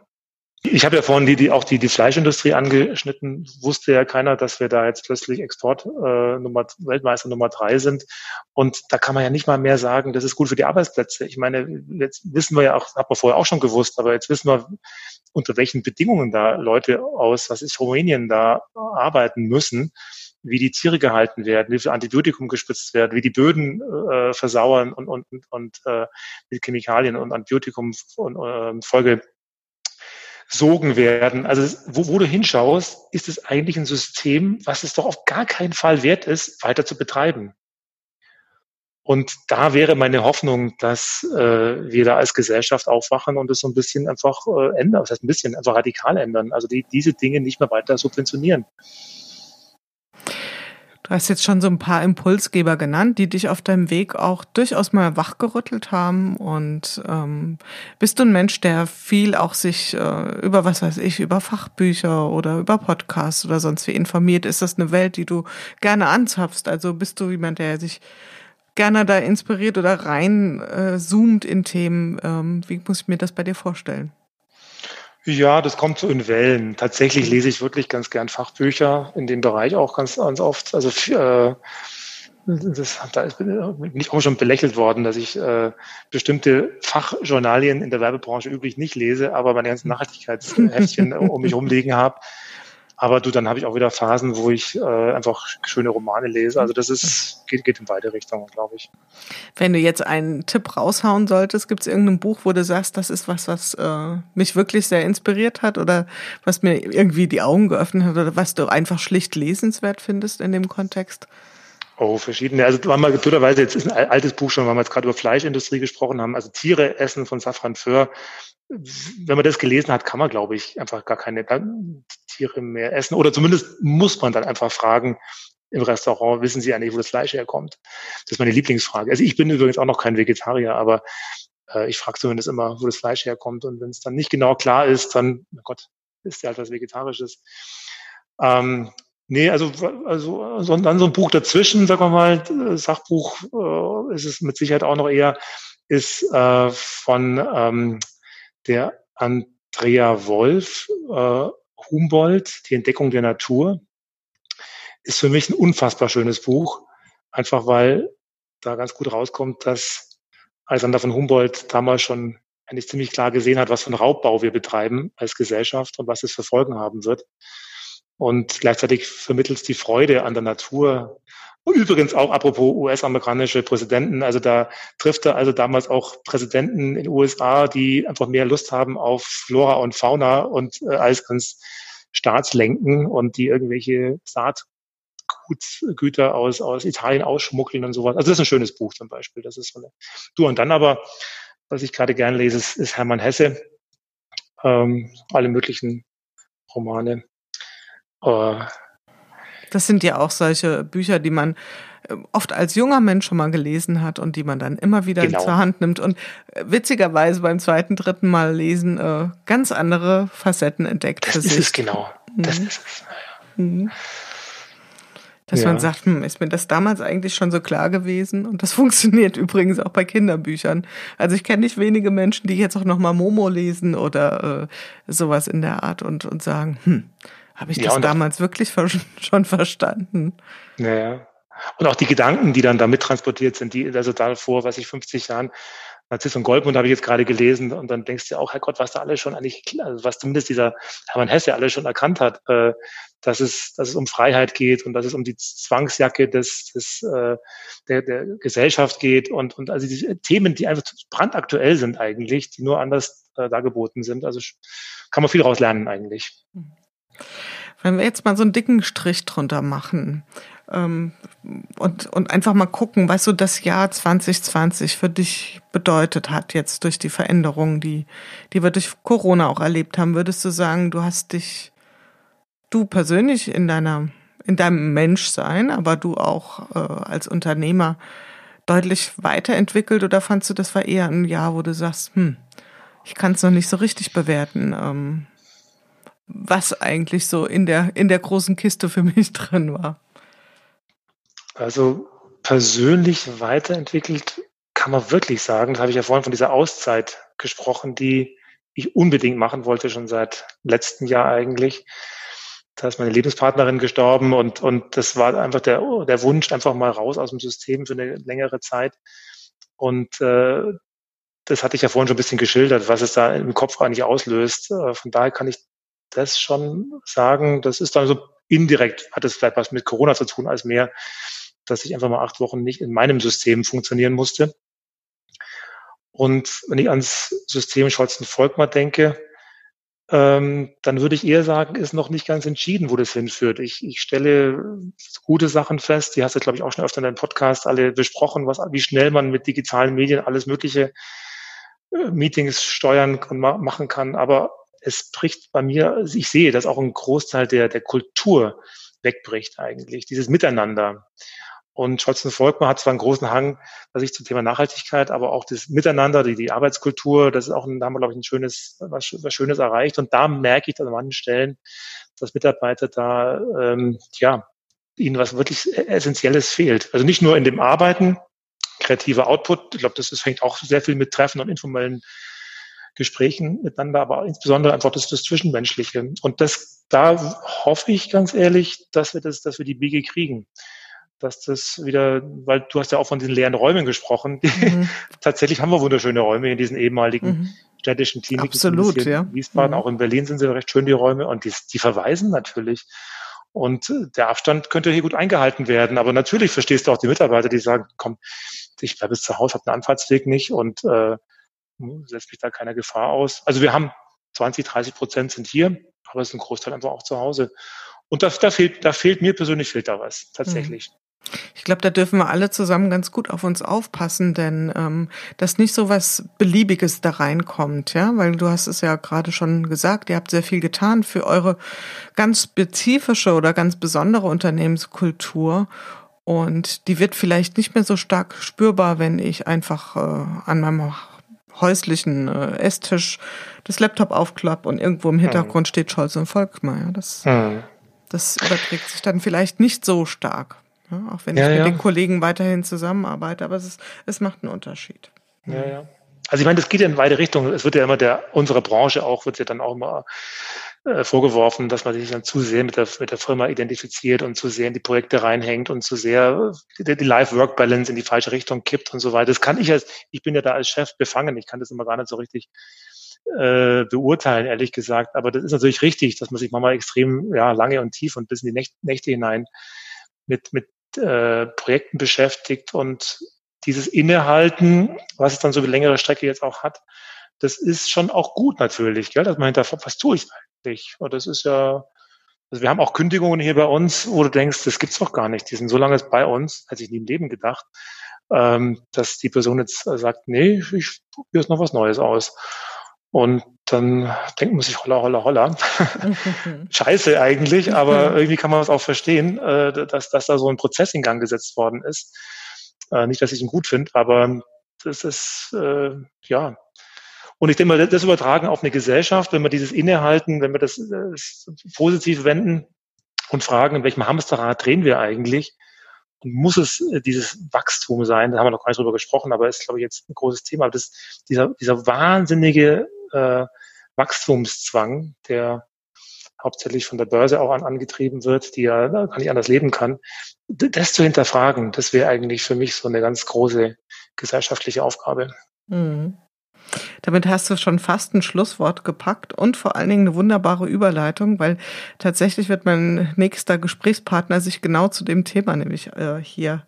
Ich habe ja vorhin die, die, auch die, die Fleischindustrie angeschnitten. Wusste ja keiner, dass wir da jetzt plötzlich Export äh, Nummer, Weltmeister Nummer drei sind. Und da kann man ja nicht mal mehr sagen, das ist gut für die Arbeitsplätze. Ich meine, jetzt wissen wir ja auch, hat man vorher auch schon gewusst, aber jetzt wissen wir, unter welchen Bedingungen da Leute aus, was ist Rumänien, da arbeiten müssen wie die Tiere gehalten werden, wie viel Antibiotikum gespritzt werden, wie die Böden äh, versauern und, und, und äh, mit Chemikalien und Antibiotikum und äh, Folge sogen werden. Also wo, wo du hinschaust, ist es eigentlich ein System, was es doch auf gar keinen Fall wert ist, weiter zu betreiben. Und da wäre meine Hoffnung, dass äh, wir da als Gesellschaft aufwachen und es so ein bisschen einfach äh, ändern, das heißt ein bisschen einfach radikal ändern. Also die, diese Dinge nicht mehr weiter subventionieren. Du hast jetzt schon so ein paar Impulsgeber genannt, die dich auf deinem Weg auch durchaus mal wachgerüttelt haben. Und ähm, bist du ein Mensch, der viel auch sich äh, über, was weiß ich, über Fachbücher oder über Podcasts oder sonst wie informiert? Ist das eine Welt, die du gerne anzapfst? Also bist du jemand, der sich gerne da inspiriert oder rein äh, zoomt in Themen? Ähm, wie muss ich mir das bei dir vorstellen? Ja, das kommt so in Wellen. Tatsächlich lese ich wirklich ganz gern Fachbücher in dem Bereich auch ganz, ganz oft. Also äh, das, da ist, bin ich auch schon belächelt worden, dass ich äh, bestimmte Fachjournalien in der Werbebranche üblich nicht lese, aber meine ganzen [laughs] Nachhaltigkeitsheftchen um mich rumliegen habe. Aber du, dann habe ich auch wieder Phasen, wo ich äh, einfach schöne Romane lese. Also das ist, geht, geht in beide Richtungen, glaube ich. Wenn du jetzt einen Tipp raushauen solltest, gibt es irgendein Buch, wo du sagst, das ist was, was äh, mich wirklich sehr inspiriert hat oder was mir irgendwie die Augen geöffnet hat oder was du einfach schlicht lesenswert findest in dem Kontext? Oh, verschiedene. Also waren mal getöterweise, jetzt ist ein altes Buch schon, weil wir jetzt gerade über Fleischindustrie gesprochen haben. Also Tiere essen von Safran Föhr wenn man das gelesen hat, kann man, glaube ich, einfach gar keine Tiere mehr essen. Oder zumindest muss man dann einfach fragen im Restaurant, wissen Sie eigentlich, wo das Fleisch herkommt? Das ist meine Lieblingsfrage. Also ich bin übrigens auch noch kein Vegetarier, aber äh, ich frage zumindest immer, wo das Fleisch herkommt. Und wenn es dann nicht genau klar ist, dann, oh Gott, ist ja halt was Vegetarisches. Ähm, nee, also, also so, dann so ein Buch dazwischen, sagen wir mal, äh, Sachbuch äh, ist es mit Sicherheit auch noch eher, ist äh, von ähm, der Andrea Wolf, äh, Humboldt, die Entdeckung der Natur, ist für mich ein unfassbar schönes Buch, einfach weil da ganz gut rauskommt, dass Alexander von Humboldt damals schon eigentlich ziemlich klar gesehen hat, was für einen Raubbau wir betreiben als Gesellschaft und was es für Folgen haben wird. Und gleichzeitig vermittelt es die Freude an der Natur, Übrigens auch apropos US-amerikanische Präsidenten, also da trifft er also damals auch Präsidenten in den USA, die einfach mehr Lust haben auf Flora und Fauna und äh, als ans Staatslenken und die irgendwelche Saatgüter aus, aus Italien ausschmuggeln und sowas. Also das ist ein schönes Buch zum Beispiel. Das ist so eine. Du und dann aber, was ich gerade gern lese, ist, ist Hermann Hesse. Ähm, alle möglichen Romane. Äh, das sind ja auch solche Bücher, die man äh, oft als junger Mensch schon mal gelesen hat und die man dann immer wieder genau. zur Hand nimmt und äh, witzigerweise beim zweiten, dritten Mal lesen äh, ganz andere Facetten entdeckt. Das für ist sich. es genau. Das mhm. ist es. Mhm. Dass ja. man sagt, hm, ist mir das damals eigentlich schon so klar gewesen? Und das [laughs] funktioniert übrigens auch bei Kinderbüchern. Also ich kenne nicht wenige Menschen, die jetzt auch noch mal Momo lesen oder äh, sowas in der Art und, und sagen, hm, habe ich ja, das damals auch, wirklich [laughs] schon verstanden? Naja. Und auch die Gedanken, die dann da mittransportiert sind, die, also da vor, was ich 50 Jahren, Narziss und Goldmund habe ich jetzt gerade gelesen und dann denkst du auch, Herrgott, was da alles schon eigentlich, also was zumindest dieser Hermann Hesse alles schon erkannt hat, äh, dass es, dass es um Freiheit geht und dass es um die Zwangsjacke des, des äh, der, der Gesellschaft geht und, und also diese Themen, die einfach brandaktuell sind eigentlich, die nur anders äh, dargeboten sind. Also kann man viel daraus lernen eigentlich. Mhm. Wenn wir jetzt mal so einen dicken Strich drunter machen ähm, und, und einfach mal gucken, was so das Jahr 2020 für dich bedeutet hat, jetzt durch die Veränderungen, die, die wir durch Corona auch erlebt haben, würdest du sagen, du hast dich, du persönlich in deiner, in deinem Menschsein, aber du auch äh, als Unternehmer deutlich weiterentwickelt oder fandst du, das war eher ein Jahr, wo du sagst, hm, ich kann es noch nicht so richtig bewerten. Ähm, was eigentlich so in der, in der großen Kiste für mich [laughs] drin war. Also persönlich weiterentwickelt kann man wirklich sagen, das habe ich ja vorhin von dieser Auszeit gesprochen, die ich unbedingt machen wollte, schon seit letztem Jahr eigentlich. Da ist meine Lebenspartnerin gestorben und, und das war einfach der, der Wunsch, einfach mal raus aus dem System für eine längere Zeit. Und äh, das hatte ich ja vorhin schon ein bisschen geschildert, was es da im Kopf eigentlich auslöst. Äh, von daher kann ich das schon sagen. Das ist dann so indirekt, hat es vielleicht was mit Corona zu tun, als mehr, dass ich einfach mal acht Wochen nicht in meinem System funktionieren musste. Und wenn ich ans System Scholzen-Volkmar denke, ähm, dann würde ich eher sagen, ist noch nicht ganz entschieden, wo das hinführt. Ich, ich stelle gute Sachen fest, die hast du, glaube ich, auch schon öfter in deinem Podcast alle besprochen, was, wie schnell man mit digitalen Medien alles mögliche äh, Meetings steuern und ma machen kann. Aber es bricht bei mir, also ich sehe, dass auch ein Großteil der, der Kultur wegbricht eigentlich, dieses Miteinander. Und Scholz Volkmann hat zwar einen großen Hang, was ich zum Thema Nachhaltigkeit, aber auch das Miteinander, die, die Arbeitskultur, das ist auch, ein, da haben wir, glaube ich, ein schönes, was, was Schönes erreicht. Und da merke ich an manchen Stellen, dass Mitarbeiter da, ähm, ja, ihnen was wirklich Essentielles fehlt. Also nicht nur in dem Arbeiten, kreativer Output, ich glaube, das, das hängt auch sehr viel mit Treffen und informellen Gesprächen miteinander, aber insbesondere einfach das, das Zwischenmenschliche. Und das, da hoffe ich ganz ehrlich, dass wir das, dass wir die Biege kriegen dass das wieder, weil du hast ja auch von diesen leeren Räumen gesprochen. [laughs] Mhm. Tatsächlich haben wir wunderschöne Räume in diesen ehemaligen mhm. städtischen Kliniken. Absolut, ja. In Wiesbaden, mhm. auch in Berlin sind sie recht schön, die Räume. Und die, die verweisen natürlich. Und der Abstand könnte hier gut eingehalten werden. Aber natürlich verstehst du auch die Mitarbeiter, die sagen, komm, ich bleibe jetzt zu Hause, habe einen Anfahrtsweg nicht und äh, setzt mich da keiner Gefahr aus. Also wir haben 20, 30 Prozent sind hier, aber es ist ein Großteil einfach auch zu Hause. Und da, da, fehlt, da fehlt mir persönlich fehlt da was, tatsächlich. Mhm. Ich glaube, da dürfen wir alle zusammen ganz gut auf uns aufpassen, denn ähm, dass nicht so was Beliebiges da reinkommt, ja, weil du hast es ja gerade schon gesagt, ihr habt sehr viel getan für eure ganz spezifische oder ganz besondere Unternehmenskultur und die wird vielleicht nicht mehr so stark spürbar, wenn ich einfach äh, an meinem häuslichen äh, Esstisch das Laptop aufklapp und irgendwo im Hintergrund hm. steht Scholz und Volkmar. Ja, das, hm. das überträgt sich dann vielleicht nicht so stark. Ja, auch wenn ja, ich mit den Kollegen weiterhin zusammenarbeite, aber es, ist, es macht einen Unterschied. Ja, ja. Also ich meine, das geht ja in beide Richtungen. Es wird ja immer der, unsere Branche auch, wird ja dann auch immer äh, vorgeworfen, dass man sich dann zu sehr mit der, mit der Firma identifiziert und zu sehr in die Projekte reinhängt und zu sehr die, die Life-Work-Balance in die falsche Richtung kippt und so weiter. Das kann ich als, ich bin ja da als Chef befangen, ich kann das immer gar nicht so richtig äh, beurteilen, ehrlich gesagt. Aber das ist natürlich richtig, dass man sich manchmal extrem ja, lange und tief und bis in die Nächte, Nächte hinein mit, mit äh, Projekten beschäftigt und dieses Innehalten, was es dann so eine längere Strecke jetzt auch hat, das ist schon auch gut natürlich, gell? dass man hinterfragt, was tue ich eigentlich? Und das ist ja, also wir haben auch Kündigungen hier bei uns, wo du denkst, das gibt's doch gar nicht. Die sind so lange bei uns, hätte ich nie im Leben gedacht, ähm, dass die Person jetzt sagt, nee, ich probiere jetzt noch was Neues aus. Und dann denkt man sich, holla, holla, holla. [laughs] Scheiße eigentlich, aber irgendwie kann man es auch verstehen, äh, dass, dass da so ein Prozess in Gang gesetzt worden ist. Äh, nicht, dass ich ihn gut finde, aber das ist, äh, ja. Und ich denke mal, das übertragen auf eine Gesellschaft, wenn wir dieses Innehalten, wenn wir das, das positiv wenden und fragen, in welchem Hamsterrad drehen wir eigentlich, muss es dieses Wachstum sein, da haben wir noch gar nicht drüber gesprochen, aber ist, glaube ich, jetzt ein großes Thema. Das, dieser, dieser wahnsinnige äh, Wachstumszwang, der hauptsächlich von der Börse auch an, angetrieben wird, die ja gar nicht anders leben kann, das zu hinterfragen, das wäre eigentlich für mich so eine ganz große gesellschaftliche Aufgabe. Mhm. Damit hast du schon fast ein Schlusswort gepackt und vor allen Dingen eine wunderbare Überleitung, weil tatsächlich wird mein nächster Gesprächspartner sich genau zu dem Thema nämlich äh, hier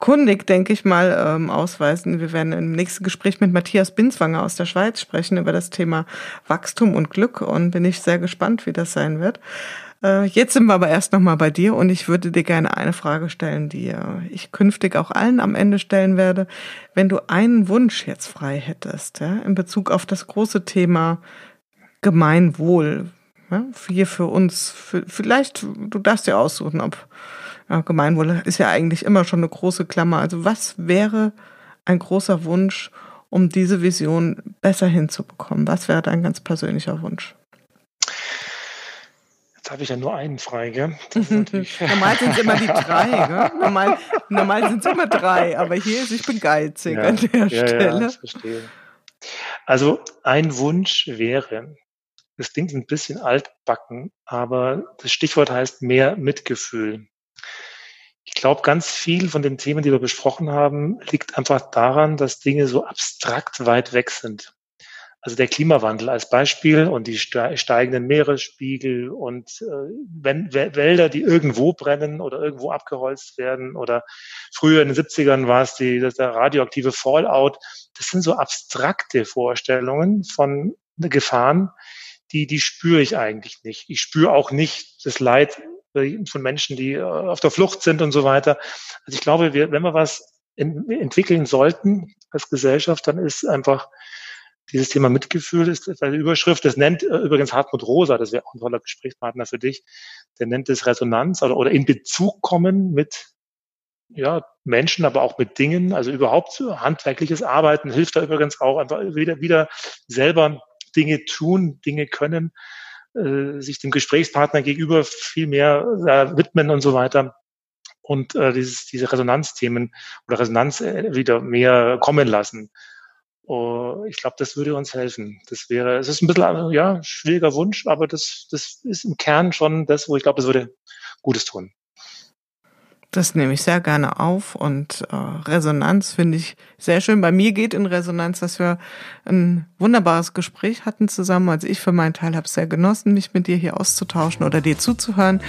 kundig, denke ich mal, ähm, ausweisen. Wir werden im nächsten Gespräch mit Matthias Binswanger aus der Schweiz sprechen über das Thema Wachstum und Glück und bin ich sehr gespannt, wie das sein wird. Äh, jetzt sind wir aber erst nochmal bei dir und ich würde dir gerne eine Frage stellen, die äh, ich künftig auch allen am Ende stellen werde. Wenn du einen Wunsch jetzt frei hättest, ja, in Bezug auf das große Thema Gemeinwohl, ja, hier für uns, für, vielleicht, du darfst dir aussuchen, ob ja, Gemeinwohl ist ja eigentlich immer schon eine große Klammer. Also was wäre ein großer Wunsch, um diese Vision besser hinzubekommen? Was wäre dein ganz persönlicher Wunsch? Jetzt habe ich ja nur einen frei, gell? [laughs] normal sind es immer die drei, gell? [laughs] Normal, normal sind es immer drei, aber hier ist, ich bin geizig ja, an der ja, Stelle. Ja, ich verstehe. Also ein Wunsch wäre, das klingt ein bisschen altbacken, aber das Stichwort heißt mehr Mitgefühl. Ich glaube, ganz viel von den Themen, die wir besprochen haben, liegt einfach daran, dass Dinge so abstrakt weit weg sind. Also der Klimawandel als Beispiel und die steigenden Meeresspiegel und äh, wenn, Wälder, die irgendwo brennen oder irgendwo abgeholzt werden oder früher in den 70ern war es die, das der radioaktive Fallout. Das sind so abstrakte Vorstellungen von Gefahren, die, die spüre ich eigentlich nicht. Ich spüre auch nicht das Leid von Menschen, die äh, auf der Flucht sind und so weiter. Also ich glaube, wir, wenn wir was in, entwickeln sollten als Gesellschaft, dann ist einfach dieses Thema Mitgefühl ist eine Überschrift. Das nennt äh, übrigens Hartmut Rosa, das wäre auch ein toller Gesprächspartner für dich. Der nennt es Resonanz oder, oder in Bezug kommen mit ja, Menschen, aber auch mit Dingen. Also überhaupt handwerkliches Arbeiten hilft da übrigens auch einfach wieder, wieder selber Dinge tun, Dinge können, äh, sich dem Gesprächspartner gegenüber viel mehr äh, widmen und so weiter und äh, dieses, diese Resonanzthemen oder Resonanz äh, wieder mehr kommen lassen. Oh, ich glaube, das würde uns helfen. Das wäre, es ist ein bisschen, ja, schwieriger Wunsch, aber das, das ist im Kern schon das, wo ich glaube, das würde Gutes tun. Das nehme ich sehr gerne auf und äh, Resonanz finde ich sehr schön. Bei mir geht in Resonanz, dass wir ein wunderbares Gespräch hatten zusammen. Also ich für meinen Teil habe es sehr genossen, mich mit dir hier auszutauschen oder dir zuzuhören,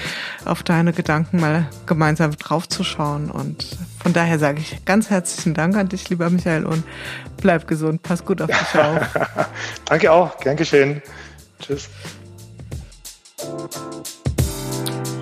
auf deine Gedanken mal gemeinsam draufzuschauen. Und von daher sage ich ganz herzlichen Dank an dich, lieber Michael, und bleib gesund, pass gut auf dich auf. [laughs] Danke auch, gern geschehen. Tschüss.